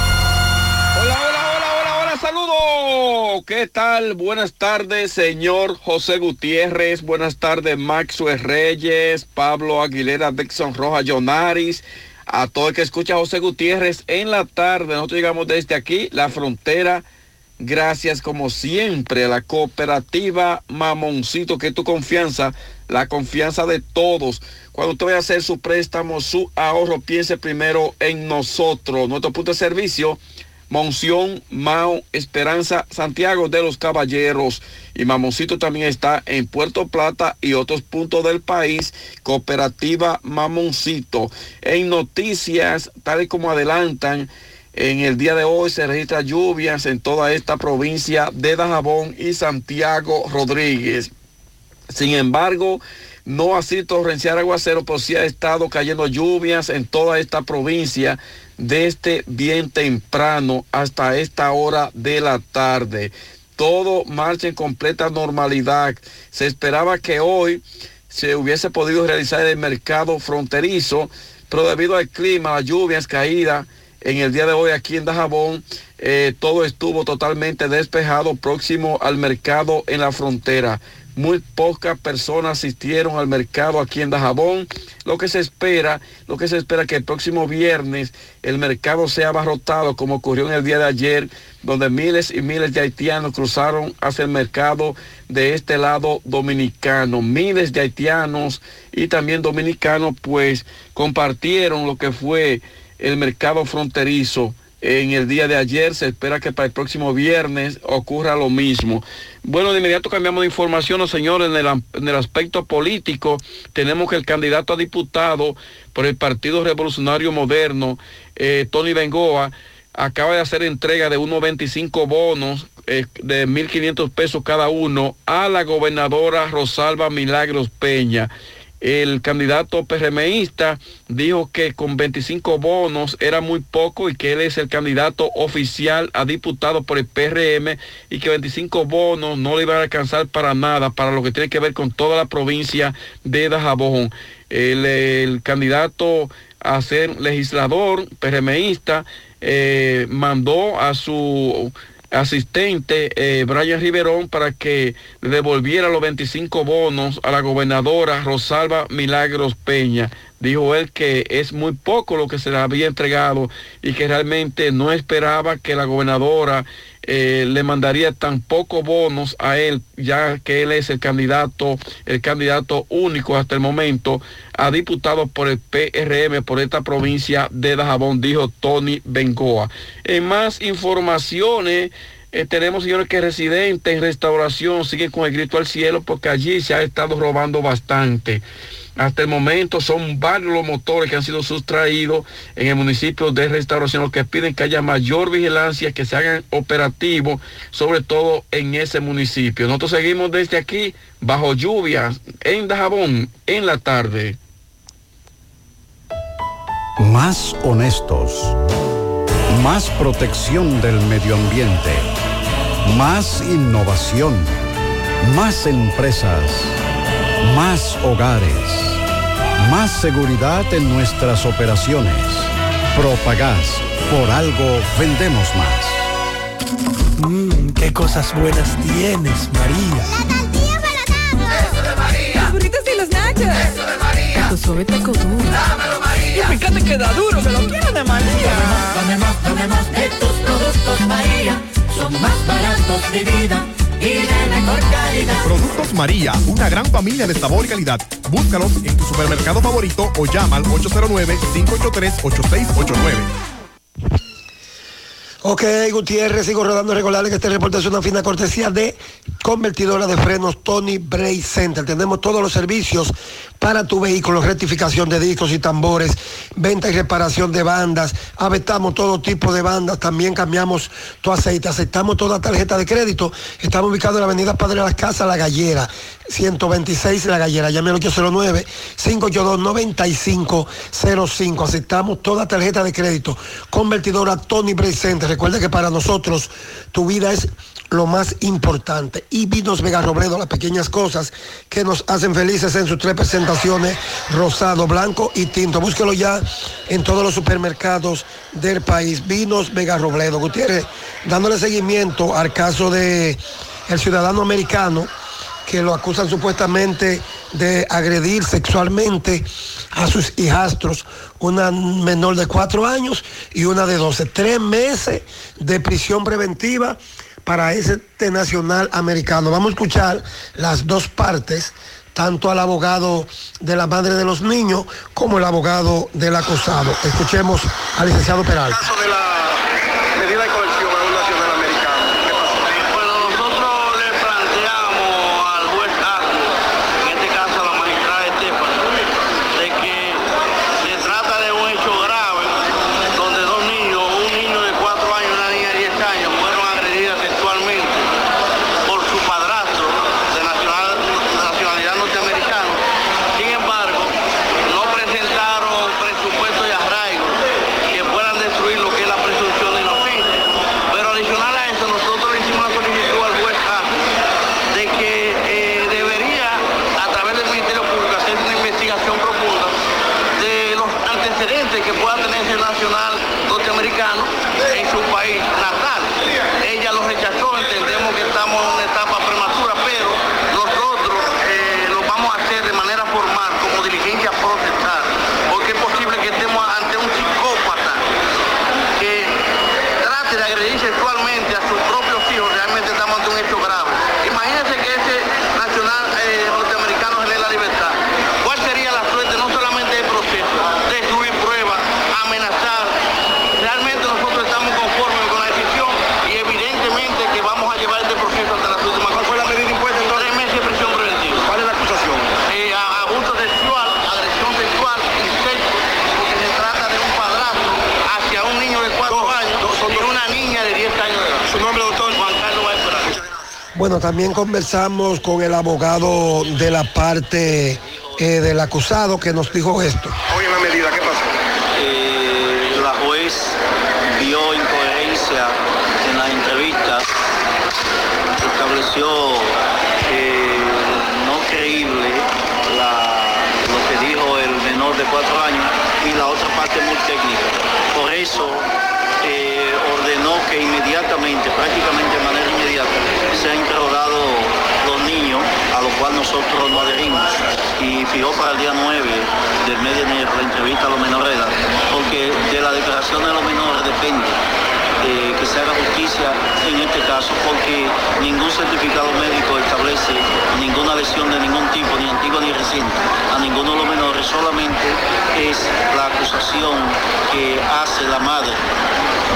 Saludos. ¿Qué tal? Buenas tardes, señor José Gutiérrez. Buenas tardes, Maxwell Reyes, Pablo Aguilera, Dixon Roja, Jonaris. A todo el que escucha a José Gutiérrez en la tarde. Nosotros llegamos desde aquí, la frontera. Gracias como siempre a la cooperativa Mamoncito, que tu confianza, la confianza de todos. Cuando usted vaya a hacer su préstamo, su ahorro, piense primero en nosotros. Nuestro punto de servicio, Monción, Mao, Esperanza, Santiago de los Caballeros. Y Mamoncito también está en Puerto Plata y otros puntos del país. Cooperativa Mamoncito. En noticias, tal y como adelantan, en el día de hoy se registran lluvias en toda esta provincia de Dajabón y Santiago Rodríguez. Sin embargo, no así torrencial aguacero, pero sí ha estado cayendo lluvias en toda esta provincia desde bien temprano hasta esta hora de la tarde. Todo marcha en completa normalidad. Se esperaba que hoy se hubiese podido realizar el mercado fronterizo, pero debido al clima, las lluvias caídas en el día de hoy aquí en Dajabón, eh, todo estuvo totalmente despejado próximo al mercado en la frontera. Muy pocas personas asistieron al mercado aquí en Dajabón. Lo que se espera, lo que se espera que el próximo viernes el mercado sea abarrotado como ocurrió en el día de ayer, donde miles y miles de haitianos cruzaron hacia el mercado de este lado dominicano. Miles de haitianos y también dominicanos pues compartieron lo que fue el mercado fronterizo en el día de ayer. Se espera que para el próximo viernes ocurra lo mismo. Bueno, de inmediato cambiamos de información, señores, en el, aspecto político. Tenemos que el candidato a diputado por el Partido Revolucionario Moderno, eh, Tony Bengoa, acaba de hacer entrega de unos 25 bonos eh, de 1.500 pesos cada uno a la gobernadora Rosalba Milagros Peña el candidato PRMista dijo que con 25 bonos era muy poco y que él es el candidato oficial a diputado por el PRM y que 25 bonos no le iban a alcanzar para nada, para lo que tiene que ver con toda la provincia de Dajabón. El, candidato a ser legislador PRMista eh, mandó a su asistente eh, Brian Riverón para que le devolviera los 25 bonos a la gobernadora Rosalba Milagros Peña. Dijo él que es muy poco lo que se le había entregado y que realmente no esperaba que la gobernadora eh, le mandaría tan pocos bonos a él, ya que él es el candidato, el candidato único hasta el momento a diputado por el PRM por esta provincia de Dajabón, dijo Tony Bengoa. En más informaciones, eh, tenemos señores que residentes en restauración siguen con el grito al cielo porque allí se ha estado robando bastante. Hasta el momento son varios los motores que han sido sustraídos en el municipio de restauración, los que piden que haya mayor vigilancia, que se hagan operativos, sobre todo en ese municipio. Nosotros seguimos desde aquí, bajo lluvia, en Dajabón, en la tarde. Más honestos. Más protección del medio ambiente. Más innovación. Más empresas. Más hogares. Más seguridad en nuestras operaciones. Propagás. Por algo vendemos más. Mmm, qué cosas buenas tienes, María. La Eso de María. Los burritos y los nachos. Eso de María. Tu suave taco duro. Dámelo, María. Y fíjate que da duro, que lo quiero de María. Dame más, Tome más de tus productos María, son más baratos de vida y de mejor calidad. Productos María, una gran familia de sabor y calidad. Búscalos en tu supermercado favorito o llama al 809-583-8689. Ok, Gutiérrez, sigo rodando. Recordarle que este reporte es una fina cortesía de convertidora de frenos Tony Bray Center. Tenemos todos los servicios para tu vehículo, rectificación de discos y tambores, venta y reparación de bandas. Avestamos todo tipo de bandas. También cambiamos tu aceite. Aceptamos toda tarjeta de crédito. Estamos ubicados en la avenida Padre de las Casas, La Gallera. 126 La Gallera. Llame al 809-582-9505. Aceptamos toda tarjeta de crédito. Convertidora Tony Bray Center. Recuerda que para nosotros tu vida es lo más importante. Y Vinos Vega Robledo, las pequeñas cosas que nos hacen felices en sus tres presentaciones, rosado, blanco y tinto. Búsquelo ya en todos los supermercados del país. Vinos Vega Robledo. Gutiérrez, dándole seguimiento al caso de el ciudadano americano que lo acusan supuestamente de agredir sexualmente a sus hijastros, una menor de cuatro años y una de 12. Tres meses de prisión preventiva para este nacional americano. Vamos a escuchar las dos partes, tanto al abogado de la madre de los niños como el abogado del acusado. Escuchemos al licenciado Peralta. medida de coerción a un nacional americano. Bueno, nosotros le planteamos al juez Carlos, en este caso a la magistrada Estefan, de que se trata de un hecho grave donde dos niños, un niño de 4 años y una niña de 10 años, fueron agredidas sexualmente por su padrastro de nacional- nacionalidad norteamericana. Sin embargo, no presentaron presupuesto y arraigo que puedan destruir lo que es la presunción de inocencia. Pero adicional a eso, nosotros le hicimos una solicitud al juez Castro de que eh, debería, a través del Ministerio Público, hacer una investigación profunda de los antecedentes que pueda tener ese nacional norteamericano en su país natal. Ella lo rechazó, entendemos que estamos en una etapa prematura, pero nosotros eh, lo vamos a hacer de manera formal, como diligencia procesal, porque es posible que estemos ante un psicópata que trate de agredir sexualmente a sus propios hijos, realmente estamos ante un hecho grave. Imagínense que ese nacional eh, norteamericano se le dé la libertad. ¿Cuál sería la suerte no solamente del proceso, destruir pruebas, amenazar? Realmente nosotros estamos conformes con la decisión y evidentemente que vamos a llevar este proceso hasta las últimas ¿Cuál fue la medida impuesta en tres meses de prisión preventiva? ¿Cuál es la acusación? abuso sexual, agresión sexual, incesto, porque se trata de un padrastro hacia un niño de 4 años y una niña de 10 años de edad. ¿Su nombre, doctor? Juan Carlos Valperato. Bueno, también conversamos con el abogado de la parte eh, del acusado que nos dijo esto. Hoy en la medida, ¿qué pasó? Eh, la juez vio incoherencia en la entrevista, estableció eh, no creíble la- lo que dijo el menor de cuatro años y la otra parte muy técnica. Por eso eh, ordenó que inmediatamente, prácticamente de manera inmediata, sean interrogados los niños, a lo cual nosotros no adherimos, y fijó para el día 9 del mes de enero la entrevista a los menores porque de la declaración de los menores depende eh, que se haga justicia en este caso, porque ningún certificado médico establece ninguna lesión de ningún tipo, ni antigua ni reciente, a ninguno de los menores, solamente es la acusación que hace la madre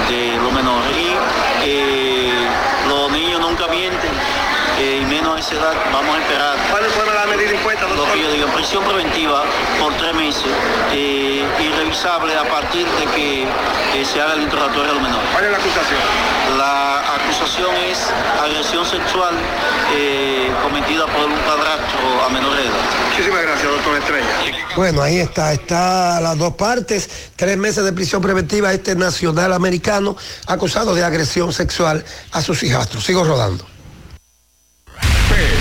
de los menores. Y eh, a esa edad, vamos a esperar. ¿Cuáles fueron las medidas impuestas, Lo que yo digo, prisión preventiva por tres meses, eh, irrevisable a partir de que eh, se haga el interrogatorio a los menores. ¿Cuál es la acusación? La acusación es agresión sexual eh, cometida por un padrastro a menor de edad. Muchísimas gracias, doctor Estrella. Bueno, ahí está, está las dos partes, tres meses de prisión preventiva a este nacional americano acusado de agresión sexual a sus hijastros. Sigo rodando.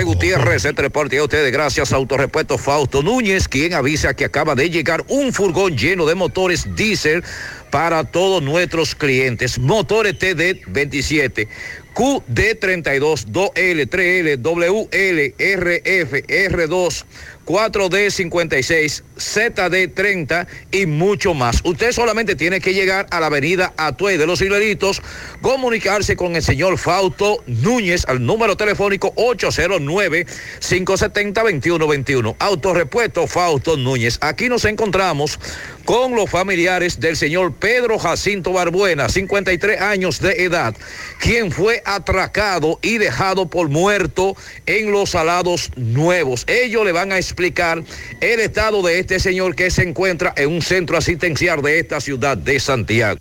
José Gutiérrez, este reporte a ustedes gracias Autorepuesto Fausto Núñez, quien avisa que acaba de llegar un furgón lleno de motores diésel para todos nuestros clientes. Motores TD 27. QD32, 2L, 3L, WL, RF, R2, 4D56, ZD30 y mucho más. Usted solamente tiene que llegar a la avenida Atuey de los Hileritos, comunicarse con el señor Fausto Núñez al número telefónico 809-570-2121. Autorepuesto Fausto Núñez. Aquí nos encontramos con los familiares del señor Pedro Jacinto Barbuena, 53 años de edad, quien fue atracado y dejado por muerto en los salados nuevos. Ellos le van a explicar el estado de este señor que se encuentra en un centro asistencial de esta ciudad de Santiago.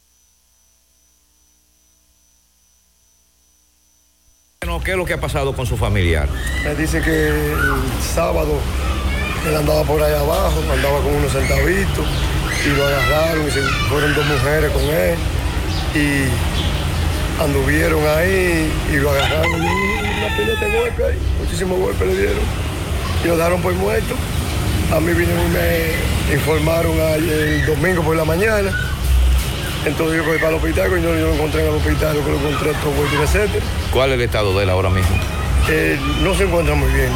¿Qué es lo que ha pasado con su familiar? Me dice que el sábado él andaba por ahí abajo, andaba con unos centavitos y lo agarraron y se fueron dos mujeres con él y anduvieron ahí y lo agarraron y una pila de golpe ahí, muchísimos golpes le dieron y lo dejaron por muerto. A mí y me informaron el domingo por la mañana. Entonces yo cogí para el hospital, y yo, yo lo encontré en el hospital, lo que lo encontré todo y etcétera. ¿Cuál es el estado de él ahora mismo? Eh, no se encuentra muy bien.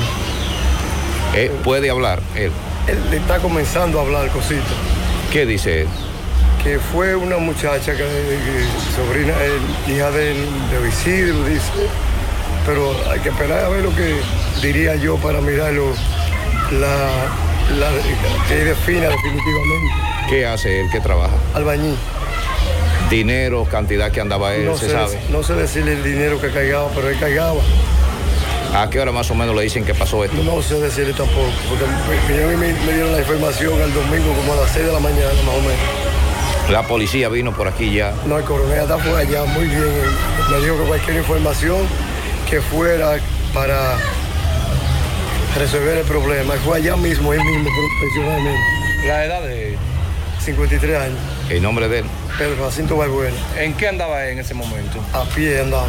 Eh, ¿Puede hablar él? Él está comenzando a hablar cositas. ¿Qué dice él? Que fue una muchacha que, que sobrina, eh, hija de, de Isidro, dice. Pero hay que esperar a ver lo que diría yo para mirarlo, la, la, que defina definitivamente. ¿Qué hace él? ¿Qué trabaja? Albañil. Dinero, cantidad que andaba él, No se sé, sabe. no sé decirle el dinero que caigaba, pero él caigaba. ¿A qué hora más o menos le dicen que pasó esto? No sé decirle tampoco, porque me dieron la información el domingo como a las 6 de la mañana más o menos. La policía vino por aquí ya. No, el coronel está por allá muy bien. Me dijo que cualquier información que fuera para resolver el problema. Fue allá mismo, él mismo, profesionalmente. ¿La edad de 53 años. ¿El nombre de él? Pedro Jacinto Barbuena. ¿En qué andaba en ese momento? A pie andaba.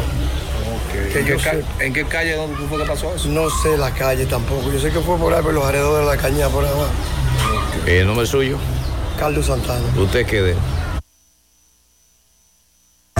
Que ¿En, yo qué ca- sé. en qué calle dónde fue que pasó eso? No sé la calle tampoco. Yo sé que fue por ahí, por los alrededores de la cañada, por abajo. ¿El nombre suyo? Carlos Santana. ¿Usted qué de?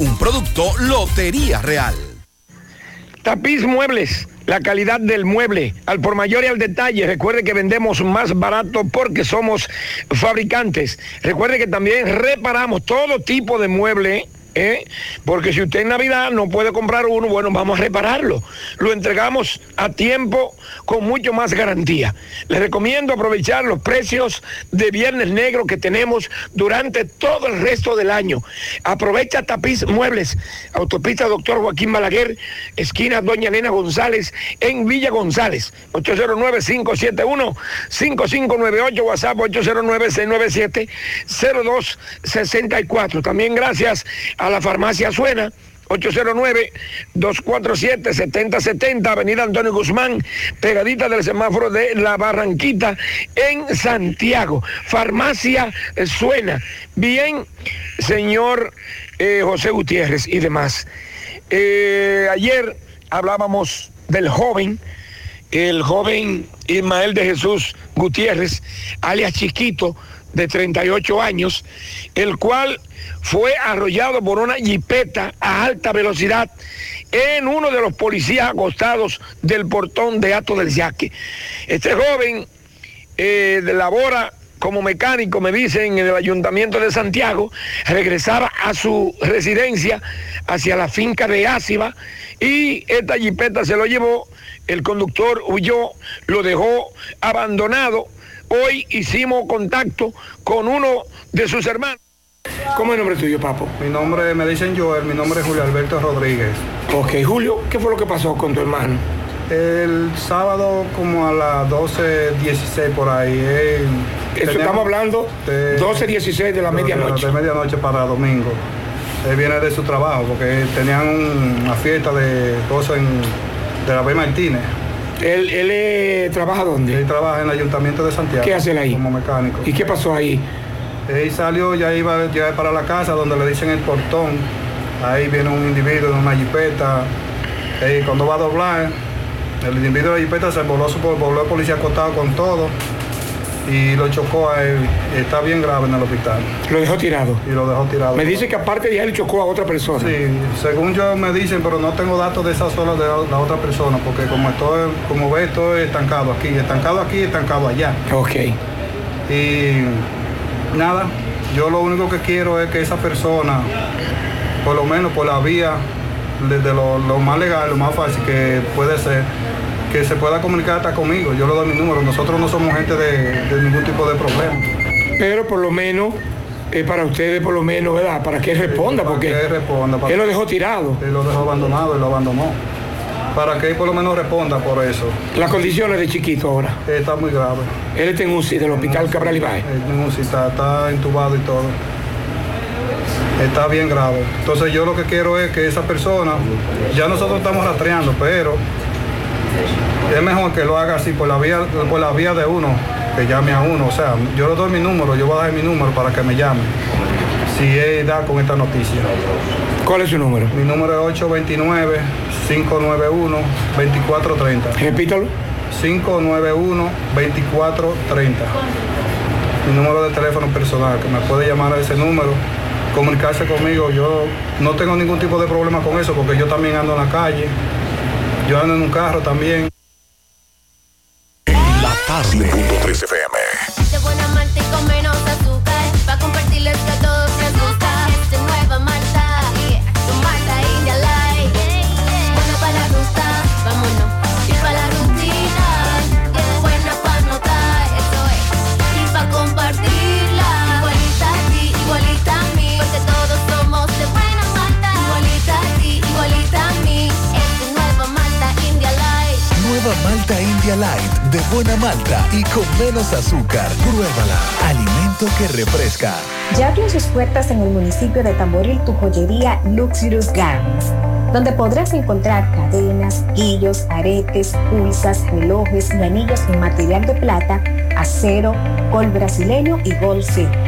Un producto Lotería Real. Tapiz Muebles, la calidad del mueble, al por mayor y al detalle. Recuerde que vendemos más barato porque somos fabricantes. Recuerde que también reparamos todo tipo de mueble. ¿Eh? Porque si usted en Navidad no puede comprar uno, bueno, vamos a repararlo. Lo entregamos a tiempo con mucho más garantía. Les recomiendo aprovechar los precios de Viernes Negro que tenemos durante todo el resto del año. Aprovecha Tapiz Muebles, autopista Doctor Joaquín Balaguer, esquina Doña Elena González, en Villa González, 809-571-5598, WhatsApp 809-697-0264. También gracias a la farmacia Suena. 809-247-7070, Avenida Antonio Guzmán, pegadita del semáforo de La Barranquita, en Santiago. Farmacia eh, Suena. Bien, señor eh, José Gutiérrez y demás. Eh, ayer hablábamos del joven, el joven Ismael de Jesús Gutiérrez, alias Chiquito, de 38 años, el cual fue arrollado por una jipeta a alta velocidad en uno de los policías acostados del portón de Ato del Yaque. Este joven eh, labora como mecánico, me dicen, en el ayuntamiento de Santiago, regresaba a su residencia hacia la finca de Áciba y esta jipeta se lo llevó, el conductor huyó, lo dejó abandonado. Hoy hicimos contacto con uno de sus hermanos. ¿Cómo es el nombre tuyo, papo? Mi nombre, me dicen Joel, mi nombre es Julio Alberto Rodríguez. Ok, Julio, ¿qué fue lo que pasó con tu hermano? El sábado como a las 12, 16 por ahí. eh, Eso estamos hablando 12, 16 de la medianoche. De medianoche para domingo. Él viene de su trabajo porque tenían un- una fiesta de cosas en, de la B. Martínez. ¿Él, él eh, trabaja dónde? Él trabaja en el ayuntamiento de Santiago. ¿Qué hace él ahí? Como mecánico. ¿Y qué pasó ahí? Él salió, ya iba ya para la casa donde le dicen el portón. Ahí viene un individuo en una jipeta. Cuando va a doblar, el individuo de la jipeta se voló, su, voló el policía acostado con todo y lo chocó a él. Está bien grave en el hospital. Lo dejó tirado. Y lo dejó tirado. Me dice que aparte de él chocó a otra persona. Sí, según yo me dicen, pero no tengo datos de esa sola de la otra persona, porque como estoy, como ve, estoy estancado aquí, estancado aquí, estancado allá. Ok. Y nada, yo lo único que quiero es que esa persona, por lo menos por la vía, desde lo, lo más legal, lo más fácil que puede ser, que se pueda comunicar hasta conmigo. Yo le doy mi número. Nosotros no somos gente de, de ningún tipo de problema. Pero por lo menos, eh, para ustedes por lo menos, ¿verdad? Para que él responda, porque Que él responda. para- él lo dejó tirado. Él lo dejó abandonado, él lo abandonó. Para que él por lo menos responda por eso. Las condiciones de chiquito ahora. Está muy grave. Él está en UCI del hospital Cabral Ibáez. En UCI está, está entubado y todo. Está bien grave. Entonces yo lo que quiero es que esa persona, ya nosotros estamos rastreando, pero es mejor que lo haga así por la vía, por la vía de uno, que llame a uno. O sea, yo le doy mi número, yo voy a dar mi número para que me llame. Si él da con esta noticia. ¿Cuál es su número? Mi número es 829-591-2430. Repítalo. 591-2430. Mi número de teléfono personal, que me puede llamar a ese número, comunicarse conmigo. Yo no tengo ningún tipo de problema con eso, porque yo también ando en la calle. Yo ando en un carro también. La tarde. Light. De buena malta y con menos azúcar. Pruébala. Alimento que refresca. Ya abrió sus puertas en el municipio de Tamboril tu joyería Luxurious Garments, donde podrás encontrar cadenas, guillos, aretes, pulsas, relojes y anillos en material de plata, acero, col brasileño y gold zinc.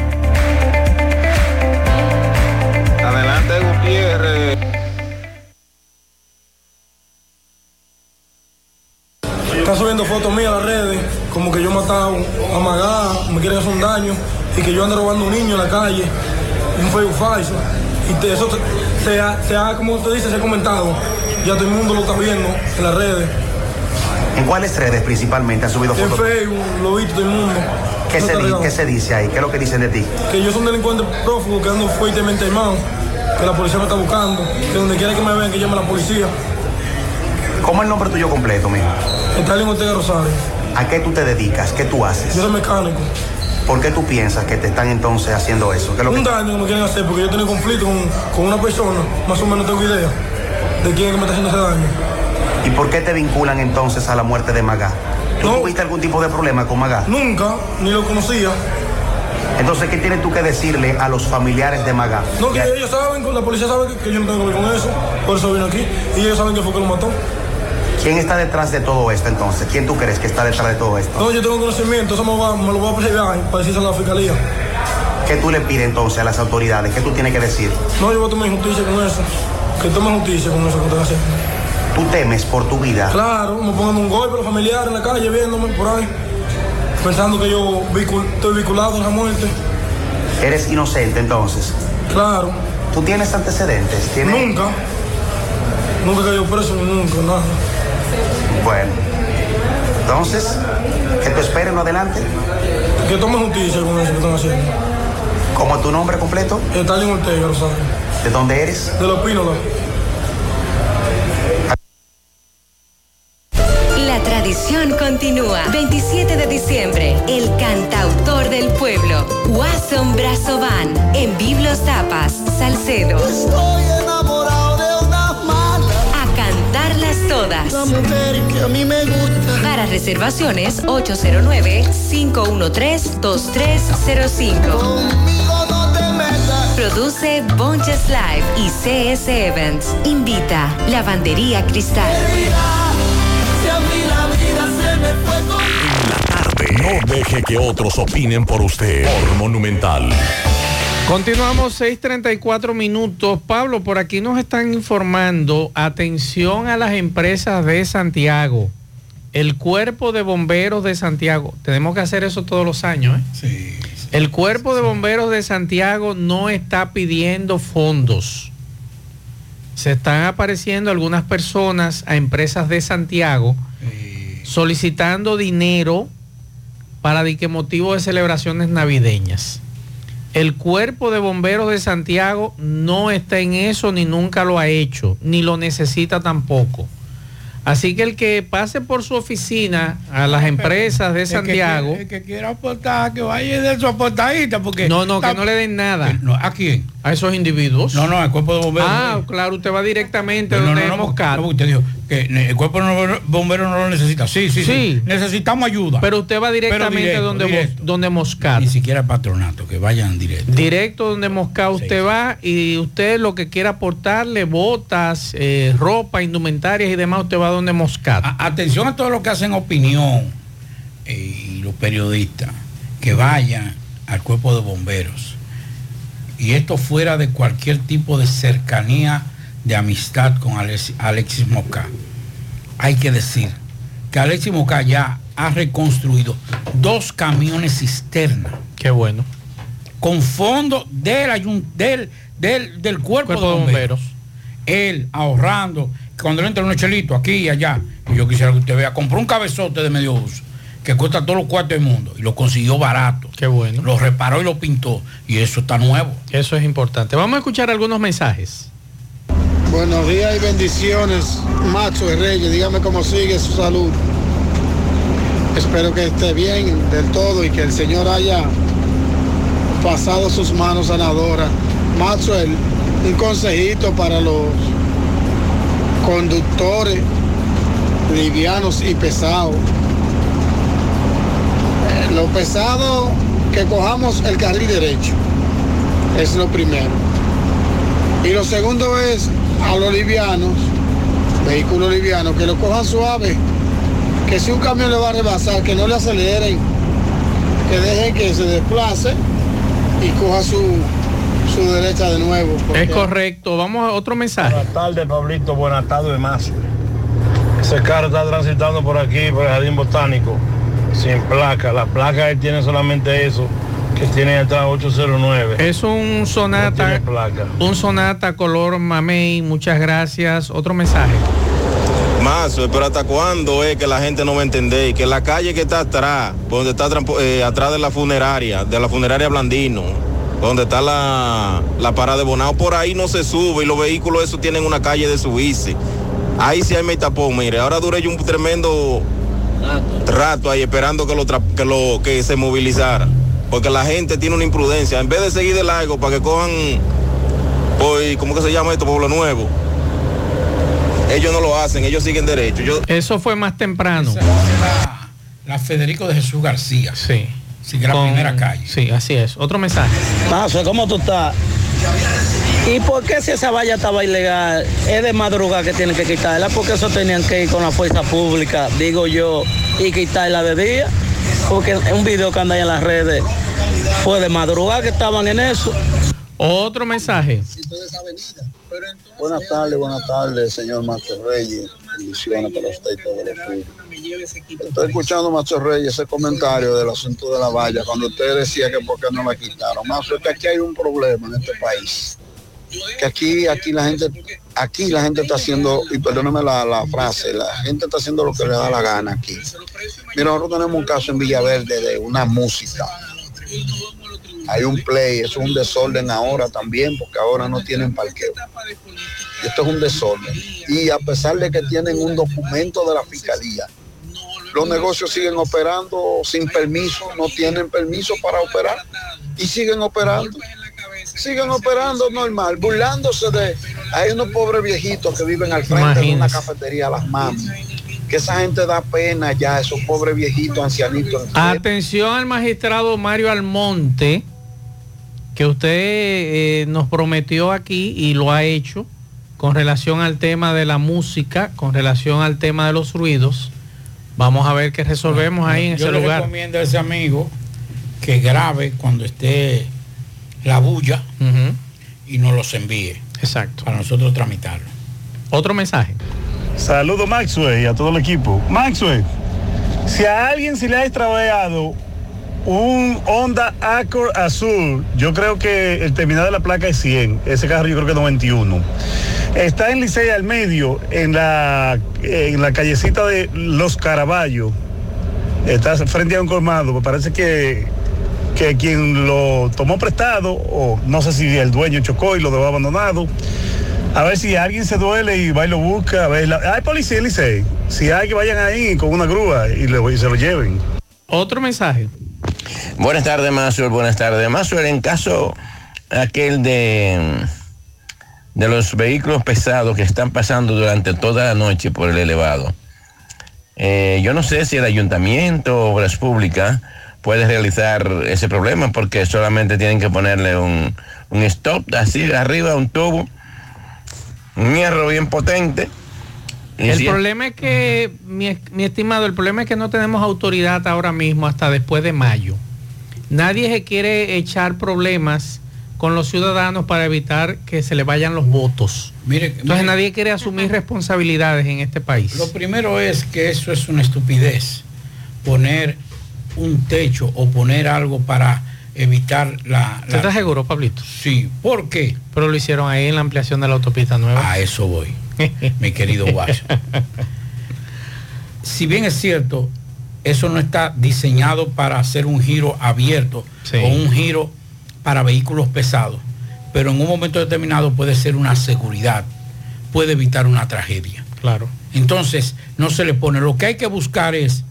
Gutiérrez. Están subiendo fotos mías a las redes, como que yo he matado a Magá, me quieren hacer un daño, y que yo ando robando un niño en la calle, un Facebook falso. Y te- eso se, se ha, se ha, como usted dice, se ha comentado. Ya todo el mundo lo está viendo en las redes. ¿En cuáles redes principalmente has subido En fotos? Facebook, lo he visto todo el mundo. ¿Qué No se, di-. ¿Qué se dice ahí? ¿Qué es lo que dicen de ti? Que yo soy un delincuente prófugo que ando fuertemente armado, que la policía me está buscando, que donde quiera que me vean que llame a la policía. ¿Cómo es el nombre tuyo completo, mijo? Stalin Ortega Rosario. ¿A qué tú te dedicas? ¿Qué tú haces? Yo soy mecánico. ¿Por qué tú piensas que te están entonces haciendo eso? ¿Qué es lo que Un daño que me quieren hacer porque yo he tenido conflicto con, con una persona, más o menos tengo idea de quién es que me está haciendo ese daño. ¿Y por qué te vinculan entonces a la muerte de Magá? ¿Tú tuviste algún tipo de problema con Magá? Nunca, ni lo conocía. Entonces, ¿qué tienes tú que decirle a los familiares de Magá? No, que ellos saben, la policía sabe que, que yo no tengo que ver con eso, por eso vine aquí. Y ellos saben que fue que lo mató. ¿Quién está detrás de todo esto entonces? ¿Quién tú crees que está detrás de todo esto? No, yo tengo conocimiento, eso me, va- me lo voy a preservar para decirse a la fiscalía. ¿Qué tú le pides entonces a las autoridades? ¿Qué tú tienes que decir? No, yo voy a tomar justicia con eso. Que tome justicia con eso que están haciendo. ¿Tú temes por tu vida? Claro, me pongan un golpe los familiares en la calle viéndome por ahí, pensando que yo vicul- estoy vinculado a la muerte. ¿Eres inocente entonces? Claro. ¿Tú tienes antecedentes? ¿Tienes... Nunca. Nunca cayó preso, ni nunca, nada. Bueno. Entonces, que te esperen adelante. Que tome justicia con eso que están haciendo. ¿Cómo es tu nombre completo? Stalin Ortega, Rosario. ¿De dónde eres? De los Pínolas. La tradición continúa. 27 de diciembre, el cantautor del pueblo, Wasson Brazovan, en Biblos Tapas, Salcedo. Estoy enamorado de una mala. A cantarlas todas. La mujer que a mí me gusta. Para reservaciones, 809-513-2305. no te metas. Produce Bonches Live y CS Events. Invita Lavandería Cristal. No deje que otros opinen por usted. Por Monumental. Continuamos 6:34 minutos. Pablo, por aquí nos están informando, atención a las empresas de Santiago. El cuerpo de bomberos de Santiago, tenemos que hacer eso todos los años, ¿eh? Sí. El cuerpo de bomberos de Santiago no está pidiendo fondos. Se están apareciendo algunas personas a empresas de Santiago solicitando dinero para de qué motivo de celebraciones navideñas. El cuerpo de bomberos de Santiago no está en eso ni nunca lo ha hecho, ni lo necesita tampoco. Así que el que pase por su oficina a las empresas de El que Santiago, quiera- El que quiera aportar, que vaya y de su aportadita, porque... no, no, que no le den nada. ¿A quién? A esos individuos. No, no, al cuerpo de bomberos. Ah, claro, usted va directamente No, donde no, no, usted dijo que el cuerpo de bomberos no lo necesita. Sí, sí, sí. Sí. Necesitamos ayuda. Pero usted va directamente directo, donde, directo. Donde Moscat. Ni siquiera patronato, que vayan directo. Directo donde Moscat usted va y usted lo que quiera aportarle, botas, eh, ropa, indumentarias y demás, usted va donde Moscat. A- atención a todos los que hacen opinión eh, y los periodistas, que vayan al cuerpo de bomberos. Y esto fuera de cualquier tipo de cercanía de amistad con Alex- Alexis Moca. Hay que decir que Alexis Moca ya ha reconstruido dos camiones cisterna. Qué bueno. Con fondos del, del, del, del cuerpo, Cuerpo de de bomberos. Él ahorrando, cuando le entra un chelito aquí y allá, y yo quisiera que usted vea, compró un cabezote de medio uso que cuesta todos los cuartos del mundo y lo consiguió barato. Qué bueno. Lo reparó y lo pintó y eso está nuevo. Eso es importante. Vamos a escuchar algunos mensajes. Buenos días y bendiciones, Macho y Reyes. Dígame cómo sigue su salud. Espero que esté bien del todo y que el Señor haya pasado sus manos sanadoras. Macho, un consejito para los conductores livianos y pesados. Lo pesado, que cojamos el carril derecho. Es lo primero. Y lo segundo es a los livianos, vehículos livianos, que lo cojan suave. Que si un camión le va a rebasar, que no le aceleren. Que dejen que se desplace y coja su, su derecha de nuevo. porque- Es correcto. Vamos a otro mensaje. Buenas tardes, Pablito. Buenas tardes, más. Ese carro está transitando por aquí, por el Jardín Botánico, sin placa. La placa él tiene solamente eso, que tiene atrás 809. Es un sonata, un sonata color mamey. Muchas gracias. Otro mensaje. Mazo, pero ¿hasta cuándo es que la gente no va a entender? Y que la calle que está atrás, donde está eh, atrás de la funeraria, de la funeraria Blandino, donde está la, la parada de Bonao, por ahí no se sube y los vehículos esos tienen una calle de subirse. Ahí sí hay mi tapón, mire, ahora duré yo un tremendo rato ahí esperando que lo, que lo que se movilizara. Porque la gente tiene una imprudencia. En vez de seguir de largo para que cojan, hoy, ¿cómo que se llama esto? Pueblo Nuevo. Ellos no lo hacen, ellos siguen derecho. Yo, Eso fue más temprano. La Federico de Jesús García. Sí. Sigue la primera calle. Sí, así es. Otro mensaje. Mazo, ¿cómo tú estás? ¿Y por qué si esa valla estaba ilegal? Es de madrugada que tienen que quitarla, porque eso tenían que ir con la fuerza pública, digo yo, y quitarla de día. Porque un video que anda ahí en las redes fue de madrugada que estaban en eso. Otro mensaje. Buenas tardes, buenas tardes, señor Macho Reyes. Bendiciones para usted y todos los suyos. Estoy escuchando, Macho Reyes, ese comentario del asunto de la valla, cuando usted decía que por qué no la quitaron. Macho, es que aquí hay un problema en este país. Que aquí, aquí la gente, aquí la gente está haciendo, y perdóneme la, la frase, la gente está haciendo lo que le da la gana aquí. Mira, nosotros tenemos un caso en Villaverde de una música. Hay un play, eso es un desorden ahora también, porque ahora no tienen parqueo. Esto es un desorden. Y a pesar de que tienen un documento de la fiscalía, los negocios siguen operando sin permiso, no tienen permiso para operar y siguen operando. Siguen operando normal, burlándose de... Hay unos pobres viejitos que viven al frente de una cafetería Las Mamas. Que esa gente da pena ya, esos pobres viejitos, ancianitos. Atención al magistrado Mario Almonte, que usted eh, nos prometió aquí y lo ha hecho con relación al tema de la música, con relación al tema de los ruidos. Vamos a ver qué resolvemos ahí en Yo ese le lugar. recomiendo a ese amigo que grabe cuando esté la bulla y nos los envíe. Exacto. Para nosotros tramitarlo. Otro mensaje. Saludo Maxwell y a todo el equipo. Maxwell, si a alguien se le ha extraviado un Honda Accord azul, yo creo que el terminal de la placa es 100, ese carro yo creo que es 91. Está en Licey al medio, en la, en la callecita de Los Caraballos. Está frente a un colmado, me parece que, que quien lo tomó prestado, o no sé si el dueño chocó y lo dejó abandonado. A ver si alguien se duele y va y lo busca. A ver, la- hay policía en Licey. Si hay que vayan ahí con una grúa y, le- y se lo lleven. Otro mensaje. Buenas tardes, Mazur. Buenas tardes. Mazur, en caso aquel de, de los vehículos pesados que están pasando durante toda la noche por el elevado, eh, yo no sé si el ayuntamiento o obras públicas puede realizar ese problema porque solamente tienen que ponerle un, un stop así arriba, un tubo, un hierro bien potente. y El si- problema es que, mi, mi estimado, el problema es que no tenemos autoridad ahora mismo hasta después de mayo. Nadie se quiere echar problemas con los ciudadanos para evitar que se le vayan los votos. Mire, Entonces mire, nadie quiere asumir responsabilidades en este país. Lo primero es que eso es una estupidez. Poner un techo o poner algo para evitar la... ¿Usted está seguro, Pablito? Sí. ¿Por qué? Pero lo hicieron ahí en la ampliación de la autopista nueva. A eso voy, mi querido Guacho. si bien es cierto, eso no está diseñado para hacer un giro abierto o un giro para vehículos pesados, pero en un momento determinado puede ser una seguridad, puede evitar una tragedia. Claro. Entonces, no se le pone. Lo que hay que buscar es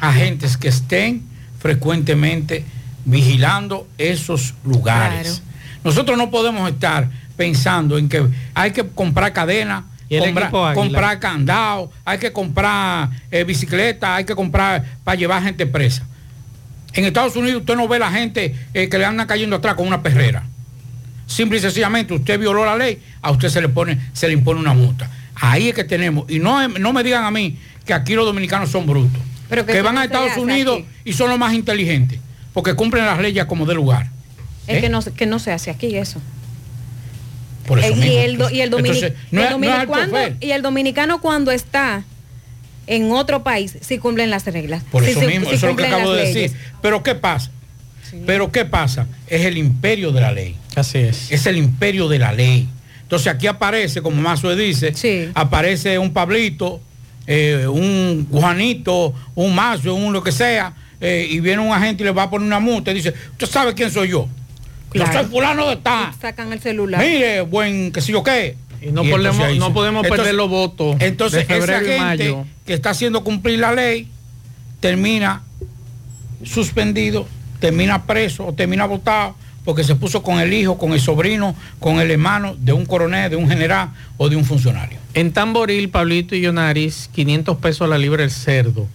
agentes que estén frecuentemente vigilando esos lugares. Nosotros no podemos estar pensando en que hay que comprar cadena, ¿Y el comprar, comprar candado, hay que comprar eh, bicicleta, hay que comprar para llevar gente presa. En Estados Unidos usted no ve la gente eh, que le andan cayendo atrás con una perrera. Simple y sencillamente usted violó la ley, a usted se le pone, se le impone una multa. Ahí es que tenemos, y no, no me digan a mí que aquí los dominicanos son brutos, Pero que van no a Estados Unidos aquí. y son los más inteligentes, porque cumplen las leyes como de lugar. Es ¿Eh? que no, se- que no se hace aquí eso. Por eso Eh, mismo. y, el, do- y, el Entonces, no el es- cuando- y el dominicano cuando está en otro país, sí cumplen las reglas. Por sí eso mismo, sí eso es lo que acabo de decir. Pero ¿qué pasa? Pero ¿qué pasa? Es el imperio de la ley. Así es. Es el imperio de la ley. Entonces aquí aparece, como Mazue dice, aparece un Pablito, eh, un Juanito, un Mazo, un lo que sea, eh, y viene un agente y le va a poner una multa y dice, ¿usted sabe quién soy yo? Yo soy fulano de tal. Sacan el celular. Mire, buen, qué sé yo qué. Y no podemos- no se- podemos perder los votos Entonces, de esa gente mayo. que está haciendo cumplir la ley termina suspendido, termina preso o termina votado porque se puso con el hijo, con el sobrino, con el hermano de un coronel, de un general o de un funcionario. En Tamboril, Pablito y Yonaris, 500 pesos la libra el cerdo.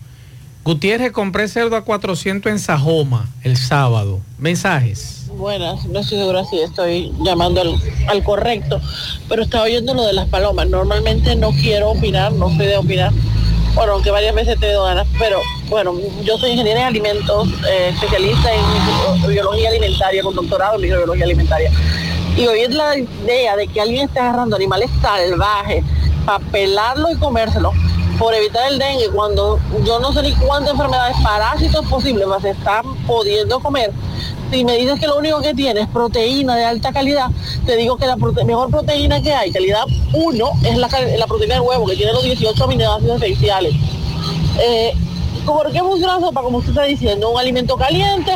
Gutiérrez, compré cerdo a 400 en Sajoma el sábado. Mensajes. Buenas, no estoy segura si estoy llamando al, correcto, pero estaba oyendo lo de las palomas. Normalmente no quiero opinar, no soy de opinar. Bueno, aunque varias veces te doy ganas, pero bueno, yo soy ingeniera en alimentos, eh, especialista en biología alimentaria, con doctorado en microbiología alimentaria. Y oír la idea de que alguien esté agarrando animales salvajes para pelarlo y comérselo por evitar el dengue, cuando yo no sé ni cuántas enfermedades parásitos posibles se están pudiendo comer. Si me dices que lo único que tiene es proteína de alta calidad, te digo que la mejor proteína que hay, calidad 1, es la proteína del huevo, que tiene los 18 aminoácidos esenciales. Eh, ¿Por qué funciona la sopa? Como usted está diciendo, un alimento caliente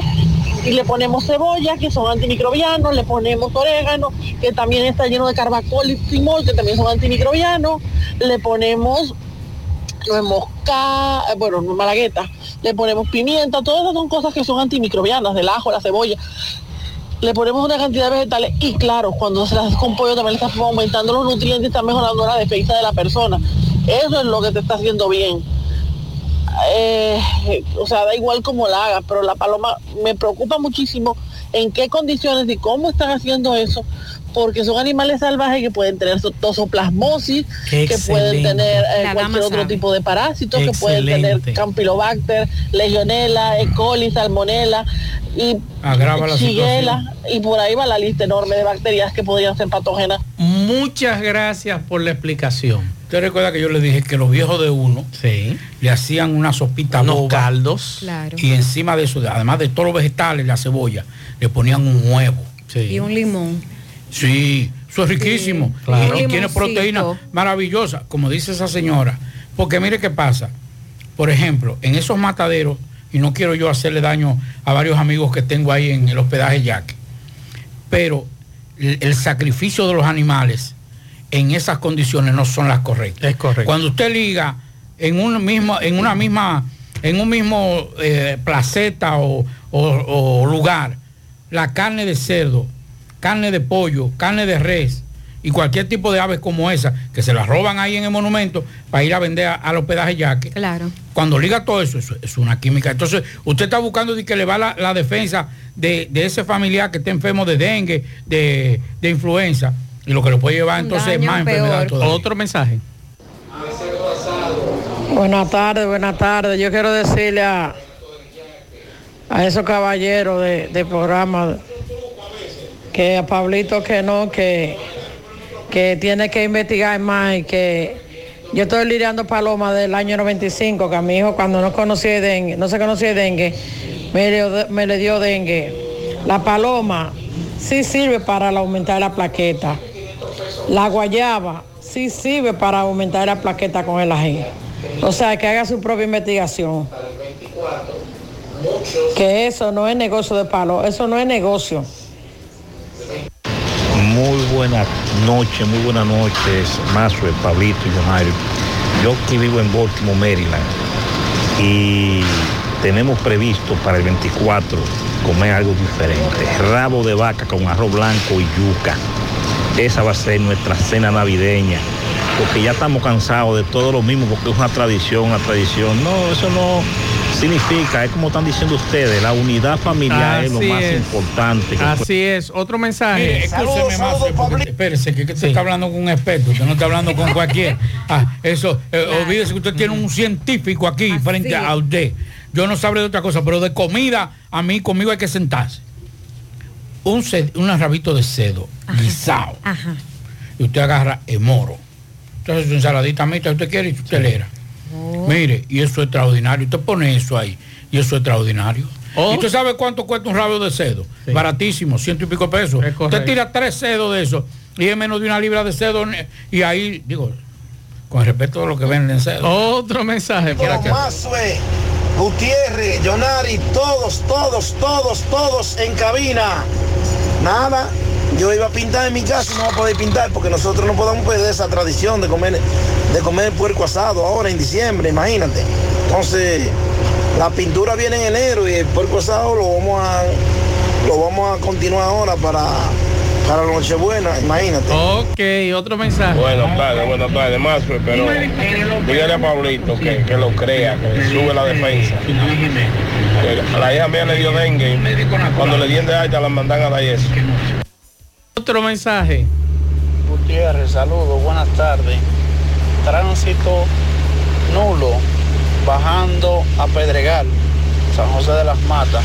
y le ponemos cebolla, que son antimicrobianos, le ponemos orégano, que también está lleno de carbacol y timol, que también son antimicrobianos, le ponemos nuez moscada, eh, bueno, malagueta, le ponemos pimienta, todas esas son cosas que son antimicrobianas, del ajo, la cebolla. Le ponemos una cantidad de vegetales y claro, cuando se las hace con pollo también le está aumentando los nutrientes, está mejorando la defensa de la persona. Eso es lo que te está haciendo bien. Eh, o sea, da igual cómo la hagas, pero la paloma me preocupa muchísimo en qué condiciones y cómo están haciendo eso, porque son animales salvajes que pueden tener so- tosoplasmosis, que pueden tener eh, cualquier otro sabe. tipo de parásitos, que pueden tener campylobacter, legionela, E. coli, salmonella y Agrava la shigella, y por ahí va la lista enorme de bacterias que podrían ser patógenas. Muchas gracias por la explicación. Usted recuerda que yo le dije que los viejos de uno le hacían una sopita Unos boba caldos. Claro. y encima de eso, además de todos los vegetales, la cebolla, le ponían un huevo. Y un limón. Sí, eso es riquísimo. claro. Y tiene proteína maravillosa, como dice esa señora. Porque mire qué pasa. Por ejemplo, en esos mataderos, y no quiero yo hacerle daño a varios amigos que tengo ahí en el hospedaje Yaque, pero el, el sacrificio de los animales en esas condiciones no son las correctas. Es correcto. Cuando usted liga en un mismo, en una misma, en un mismo eh, placeta o, o- o lugar, la carne de cerdo, carne de pollo, carne de res y cualquier tipo de aves como esa, que se las roban ahí en el monumento para ir a vender a- al hospedaje yaque. Claro. Cuando liga todo eso, eso es una química. Entonces, usted está buscando de que le va la, la defensa de, de ese familiar que está enfermo de dengue, de, de influenza, y lo que le puede llevar entonces es más enfermedad todavía. Otro mensaje. Buenas tardes, buenas tardes. Yo quiero decirle a, a esos caballeros de, de programa que a Pablito que no, que, que tiene que investigar más y que yo estoy lidiando paloma del año 95, que a mi hijo cuando no conocía dengue, no se conocía dengue, me le, me le dio dengue. La paloma sí sirve para aumentar la plaqueta. La guayaba sí sirve para aumentar la plaqueta con el ají. O sea, que haga su propia investigación. Que eso no es negocio de palo, eso no es negocio. Muy buenas noches, muy buenas noches, Mazue, Pablito y Yonario. Yo aquí vivo en Baltimore, Maryland, y tenemos previsto para el 24 comer algo diferente. Rabo de vaca con arroz blanco y yuca. Esa va a ser nuestra cena navideña, porque ya estamos cansados de todo lo mismo, porque es una tradición, una tradición. No, eso no significa, es como están diciendo ustedes, la unidad familiar es lo Así más es. importante. Así es. Otro mensaje. Mire, escúcheme más, porque- espérese, que, que usted está hablando con un experto, usted no está hablando con cualquier. Ah, eso, eh, olvídese que usted tiene un científico aquí frente a usted. Yo no sabré de otra cosa, pero de comida, a mí conmigo hay que sentarse. Un, ced- un rabito de cedo, guisado, Ajá. y usted agarra el moro. Entonces su ensaladita mixta, usted quiere y usted le era. Mire, y eso es extraordinario. Usted pone eso ahí, y eso es extraordinario. ¿Y usted sabe cuánto cuesta un rabo de cedo? Baratísimo, ciento y pico pesos. Usted tira tres cedos de eso y es menos de una libra de cedo. Y ahí, digo, con respeto a lo que venden cedo. Otro mensaje por acá. Mazue, Gutiérrez, Jonari, todos, todos, todos, todos en cabina. Nada, yo iba a pintar en mi casa y no voy a poder pintar porque nosotros no podemos perder esa tradición de comer, de comer puerco asado ahora en diciembre, imagínate. Entonces, la pintura viene en enero y el puerco asado lo vamos a, lo vamos a continuar ahora para, para la Nochebuena, imagínate. Ok, otro mensaje. Buenas tardes, buenas tardes, más, pero dígale a Pablito que, que lo crea, que sube la defensa. Que a la hija mía le dio dengue, y cuando le dieron de alta la mandan a la eso. Otro mensaje. Gutiérrez, saludos, buenas tardes. Tránsito nulo, bajando a Pedregal, San José de las Matas.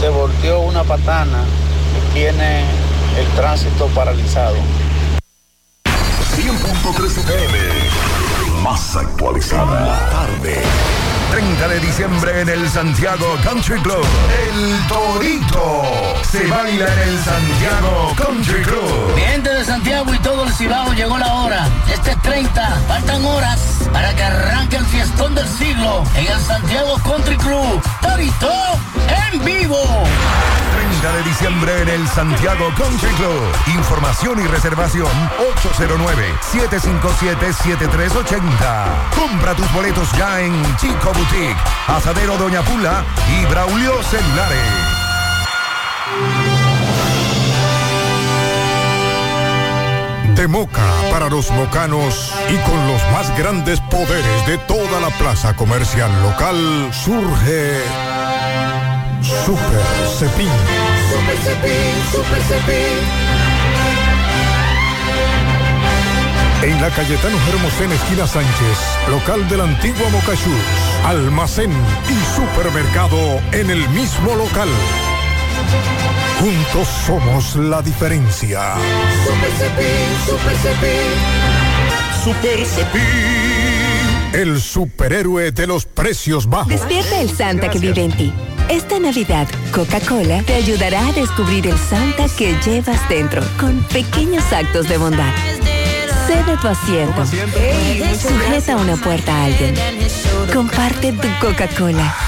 Se volteó una patana y tiene el tránsito paralizado. 100.3 FM. Más actualizada. La tarde. 30 de diciembre en el Santiago Country Club. El Torito. Se baila en el Santiago Country Club. Mi gente de Santiago y todo el Cibao llegó la hora. Este es 30, faltan horas para que arranque el fiestón del siglo en el Santiago Country Club. Torito en vivo. 30 de diciembre en el Santiago Country Club. Información y reservación 809-757-7380. Compra tus boletos ya en Chico Boutique, Asadero Doña Pula y Braulio Celulares. De Moca para los mocanos y con los más grandes poderes de toda la plaza comercial local surge Super Cepín. Super Cepín, Super Cepín. En la Cayetano Hermosén, esquina Sánchez, local del antiguo Mocachús, almacén y supermercado en el mismo local. Juntos somos la diferencia. Super Cepín, Super Cepín. Super Cepín. El superhéroe de los precios bajos. Despierta el Santa que vive en ti. Esta Navidad, Coca-Cola te ayudará a descubrir el Santa que llevas dentro con pequeños actos de bondad. Cede tu asiento. Sujeta una puerta a alguien. Comparte tu Coca-Cola.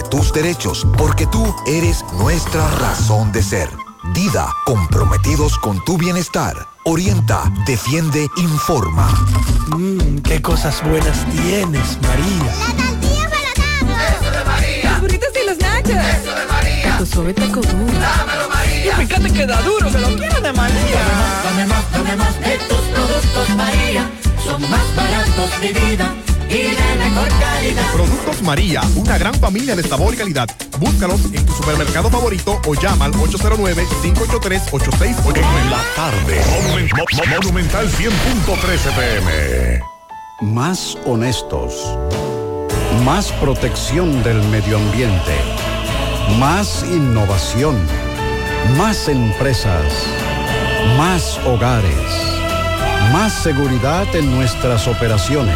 tus derechos, porque tú eres nuestra razón de ser. Dida, comprometidos con tu bienestar. Orienta, defiende, informa. Mmm, qué cosas buenas tienes, María. Eso de María. Los burritos y los nachos. Eso de María. Tu suave taco duro. Dámelo, María. Y fíjate que da duro, que lo quiero de María. Dame más, dame más de tus productos, María. Son más baratos, mi vida. Y de mejor calidad. Productos María, una gran familia de sabor y calidad. Búscalos en tu supermercado favorito o llama al 809-583-8689. En la tarde. Monumen- Mo- Mo- Monumental 100.13 pm. Más honestos. Más protección del medio ambiente. Más innovación. Más empresas. Más hogares. Más seguridad en nuestras operaciones.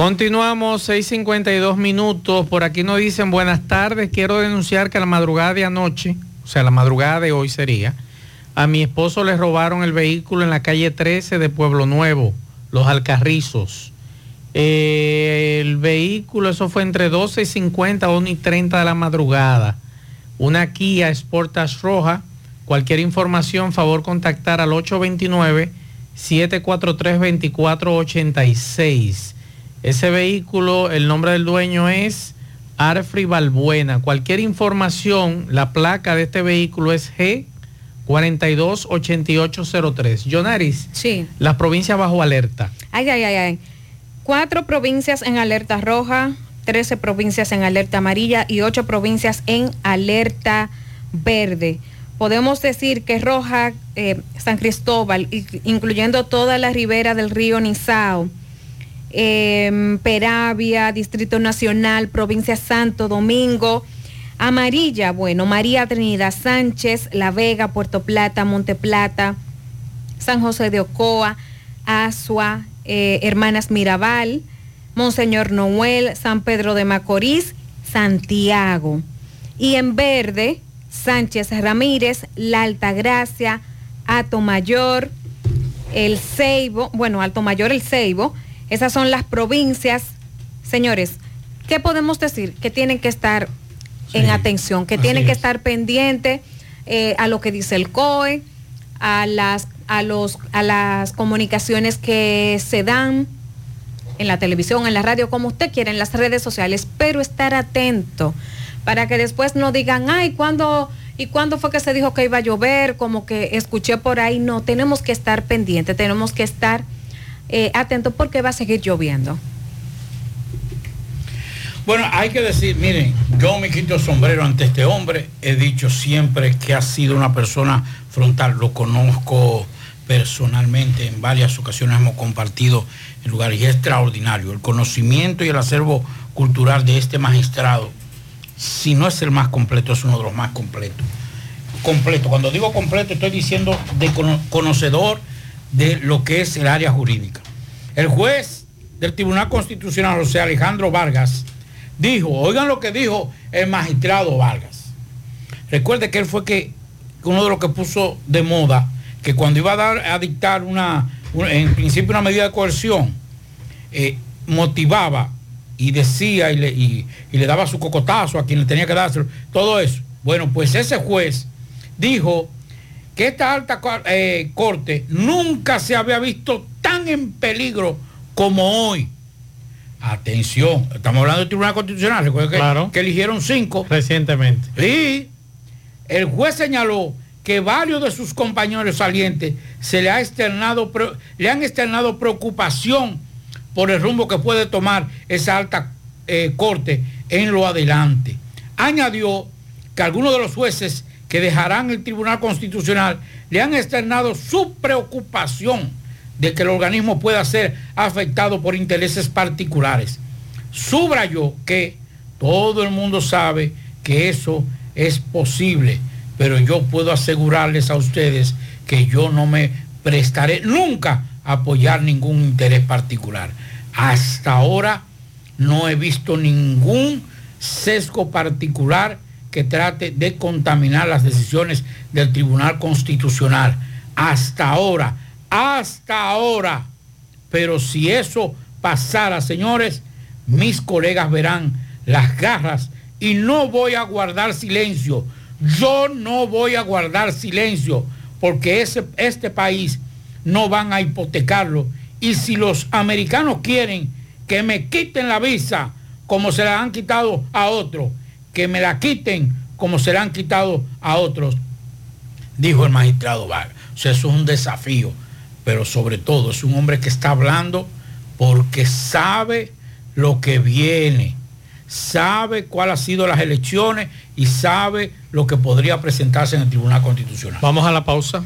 Continuamos, 6.52 minutos. Por aquí nos dicen buenas tardes. Quiero denunciar que a la madrugada de anoche, o sea, la madrugada de hoy sería, a mi esposo le robaron el vehículo en la calle 13 de Pueblo Nuevo, Los Alcarrizos. Eh, el vehículo, eso fue entre 12 y 50, 1 y 30 de la madrugada. Una Kia Sportage roja. Cualquier información, favor contactar al 829-743-2486. Ese vehículo, el nombre del dueño es Arfri Balbuena. Cualquier información, la placa de este vehículo es G 428803. Jonaris. Sí. Las provincias bajo alerta. Ay, ay, ay, ay. Cuatro provincias en alerta roja, 13 provincias en alerta amarilla y ocho provincias en alerta verde. Podemos decir que roja, eh, San Cristóbal, incluyendo toda la ribera del río Nizao, eh, Peravia, Distrito Nacional, Provincia Santo Domingo. Amarilla, bueno, María Trinidad Sánchez, La Vega, Puerto Plata, Monte Plata, San José de Ocoa, Asua, eh, Hermanas Mirabal, Monseñor Noel, San Pedro de Macorís, Santiago. Y en verde, Sánchez Ramírez, La Altagracia, Ato Mayor, El Ceibo, bueno, Alto Mayor, El Ceibo. Esas son las provincias. Señores, ¿qué podemos decir? Que tienen que estar en atención, que tienen que es. estar pendientes eh, a lo que dice el COE, a las, a, los, a las comunicaciones que se dan en la televisión, en la radio, como usted quiera, en las redes sociales, pero estar atento para que después no digan, ay, ¿cuándo, ¿y cuándo fue que se dijo que iba a llover? Como que escuché por ahí. No, tenemos que estar pendientes, tenemos que estar eh, atentos porque va a seguir lloviendo. Bueno, hay que decir, miren, yo me quito el sombrero ante este hombre. He dicho siempre que ha sido una persona frontal. Lo conozco personalmente. En varias ocasiones hemos compartido en lugares y es extraordinario. El conocimiento y el acervo cultural de este magistrado, si no es el más completo, es uno de los más completos. Completo. Cuando digo completo, estoy diciendo de cono- conocedor de lo que es el área jurídica. El juez del Tribunal Constitucional, José Alejandro Vargas, dijo, oigan lo que dijo el magistrado Vargas. Recuerde que él fue que uno de los que puso de moda que cuando iba a dar a dictar una, en principio una medida de coerción, eh, motivaba y decía y le, y- y le daba su cocotazo a quien le tenía que dárselo, todo eso. Bueno, pues ese juez dijo que esta alta eh, corte nunca se había visto tan en peligro como hoy. Atención, estamos hablando del Tribunal Constitucional, recuerden que, Claro. que eligieron cinco. Recientemente. Sí, el juez señaló que varios de sus compañeros salientes se le, ha externado, le han externado preocupación por el rumbo que puede tomar esa alta eh, corte en lo adelante. Añadió que algunos de los jueces que dejarán el Tribunal Constitucional le han externado su preocupación de que el organismo pueda ser afectado por intereses particulares. Subrayó que todo el mundo sabe que eso es posible, pero yo puedo asegurarles a ustedes que yo no me prestaré nunca a apoyar ningún interés particular. Hasta ahora no he visto ningún sesgo particular que trate de contaminar las decisiones del Tribunal Constitucional. Hasta ahora, hasta ahora, Pero si eso pasara, señores, mis colegas verán las garras y no voy a guardar silencio. Yo no voy a guardar silencio porque ese, este país no van a hipotecarlo. Y si los americanos quieren que me quiten la visa como se la han quitado a otros, que me la quiten como se la han quitado a otros, dijo el magistrado Vargas. O sea, eso es un desafío, pero sobre todo es un hombre que está hablando porque sabe lo que viene, sabe cuál ha sido las elecciones y sabe lo que podría presentarse en el Tribunal Constitucional. Vamos a la pausa.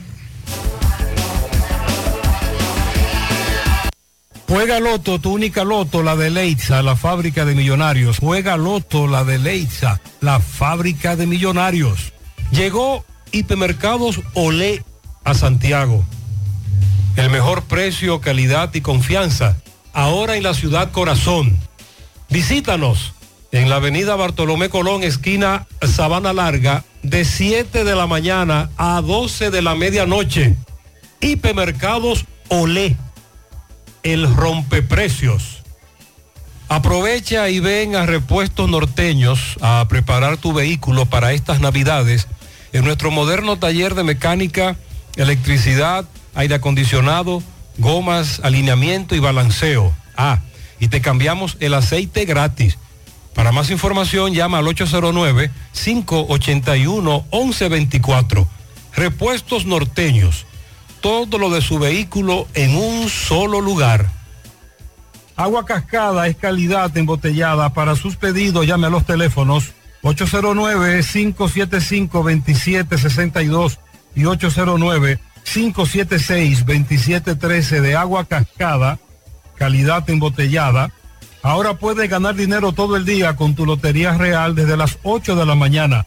Juega Loto, tu única Loto, la de Leitza, la fábrica de millonarios. Juega Loto, la de Leitza, la fábrica de millonarios. Llegó Hipermercados Olé a Santiago. El mejor precio, calidad y confianza. Ahora en la ciudad corazón. Visítanos en la avenida Bartolomé Colón, esquina Sabana Larga, de 7 de la mañana a 12 de la medianoche. Hipermercados Olé el rompeprecios. Aprovecha y ven a Repuestos Norteños a preparar tu vehículo para estas navidades en nuestro moderno taller de mecánica, electricidad, aire acondicionado, gomas, alineamiento y balanceo. Ah, y te cambiamos el aceite gratis. Para más información llama al 809-581-1124. Repuestos Norteños todo lo de su vehículo en un solo lugar. Agua Cascada es calidad embotellada. Para sus pedidos llame a los teléfonos 809-575-2762 y 809-576-2713 de Agua Cascada, calidad embotellada. Ahora puedes ganar dinero todo el día con tu Lotería Real desde las 8 de la mañana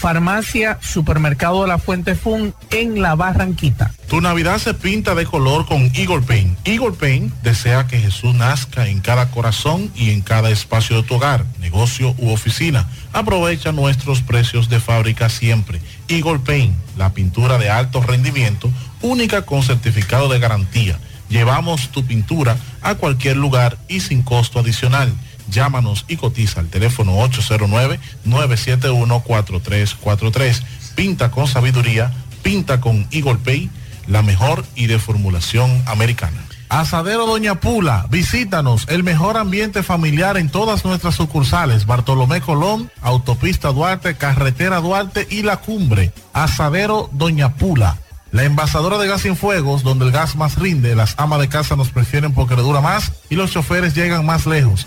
Farmacia Supermercado de la Fuente Fun en La Barranquita. Tu Navidad se pinta de color con Eagle Paint. Eagle Paint desea que Jesús nazca en cada corazón y en cada espacio de tu hogar, negocio u oficina. Aprovecha nuestros precios de fábrica siempre. Eagle Paint, la pintura de alto rendimiento, única con certificado de garantía. Llevamos tu pintura a cualquier lugar y sin costo adicional. Llámanos y cotiza al teléfono 809-971-4343. Pinta con sabiduría, pinta con Eagle Pay, la mejor y de formulación americana. Asadero Doña Pula, visítanos, el mejor ambiente familiar en todas nuestras sucursales, Bartolomé Colón, Autopista Duarte, Carretera Duarte y La Cumbre. Asadero Doña Pula. La envasadora de gas sin fuegos, donde el gas más rinde, las amas de casa nos prefieren porque le dura más y los choferes llegan más lejos.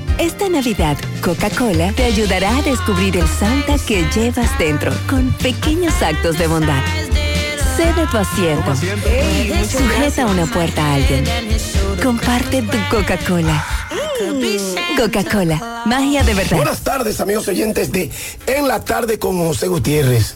Esta Navidad, Coca-Cola te ayudará a descubrir el Santa que llevas dentro con pequeños actos de bondad. Sé de tu asiento. Sujeta una puerta a alguien. Comparte tu Coca-Cola. Coca-Cola, magia de verdad. Buenas tardes, amigos oyentes de En la Tarde con José Gutiérrez.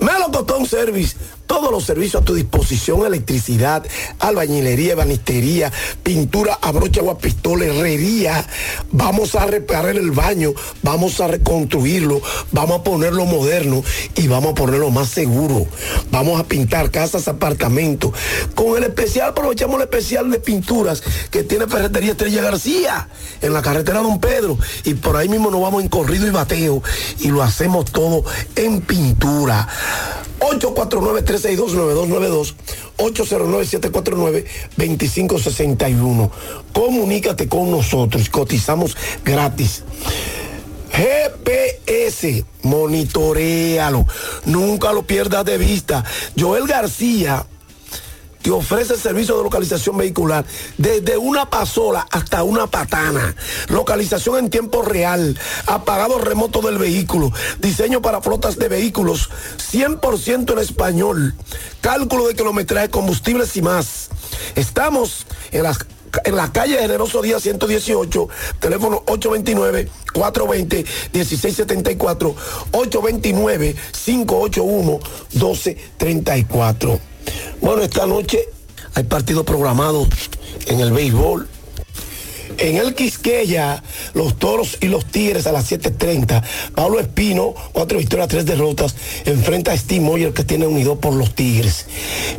Melocotón Service, todos los servicios a tu disposición, electricidad, albañilería, banistería, pintura a brocha o herrería. Vamos a reparar el baño, vamos a reconstruirlo, vamos a ponerlo moderno y vamos a ponerlo más seguro. Vamos a pintar casas, apartamentos. Con el especial, aprovechamos el especial de pinturas que tiene Ferretería Estrella García en la carretera Don Pedro. Y por ahí mismo nos vamos en corrido y bateo y lo hacemos todo en pintura. 849-362-9292, 809-749-2561. Comunícate con nosotros, cotizamos gratis. GPS, monitorealo, nunca lo pierdas de vista. Joel García te ofrece servicio de localización vehicular desde una pasola hasta una patana. Localización en tiempo real, apagado remoto del vehículo, diseño para flotas de vehículos, 100% en español, cálculo de kilometraje, combustibles y más. Estamos en las en la calle Generoso Día 118, teléfono 829-420-1674, 829-581-1234. Bueno, esta noche hay partido programado en el béisbol. En el Quisqueya, los toros y los tigres a las 7.30. Pablo Espino, cuatro victorias, tres derrotas, enfrenta a Steve Moyer que tiene unido por los tigres.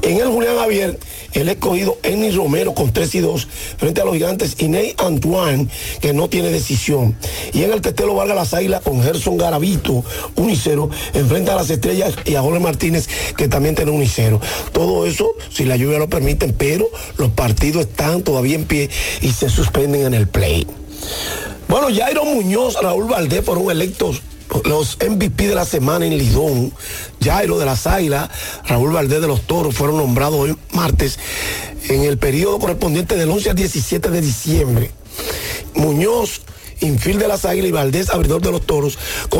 En el Julián Javier, el escogido Eni Romero con 3 y 2 frente a los gigantes y Ney Antoine que no tiene decisión. Y en el Tetelo Vargas Las Águilas con Gerson Garavito, 1 y 0, enfrenta a las estrellas y a Jorge Martínez que también tiene 1 y 0. Todo eso, si la lluvia lo permite, pero los partidos están todavía en pie y se suspenden en el play. Bueno, Jairo Muñoz, Raúl Valdés fueron electos los MVP de la semana en Lidón, Jairo de las Águilas, Raúl Valdés de los Toros fueron nombrados hoy martes en el periodo correspondiente del 11 al 17 de diciembre. Muñoz, infiel de las Águilas y Valdés, abridor de los Toros, con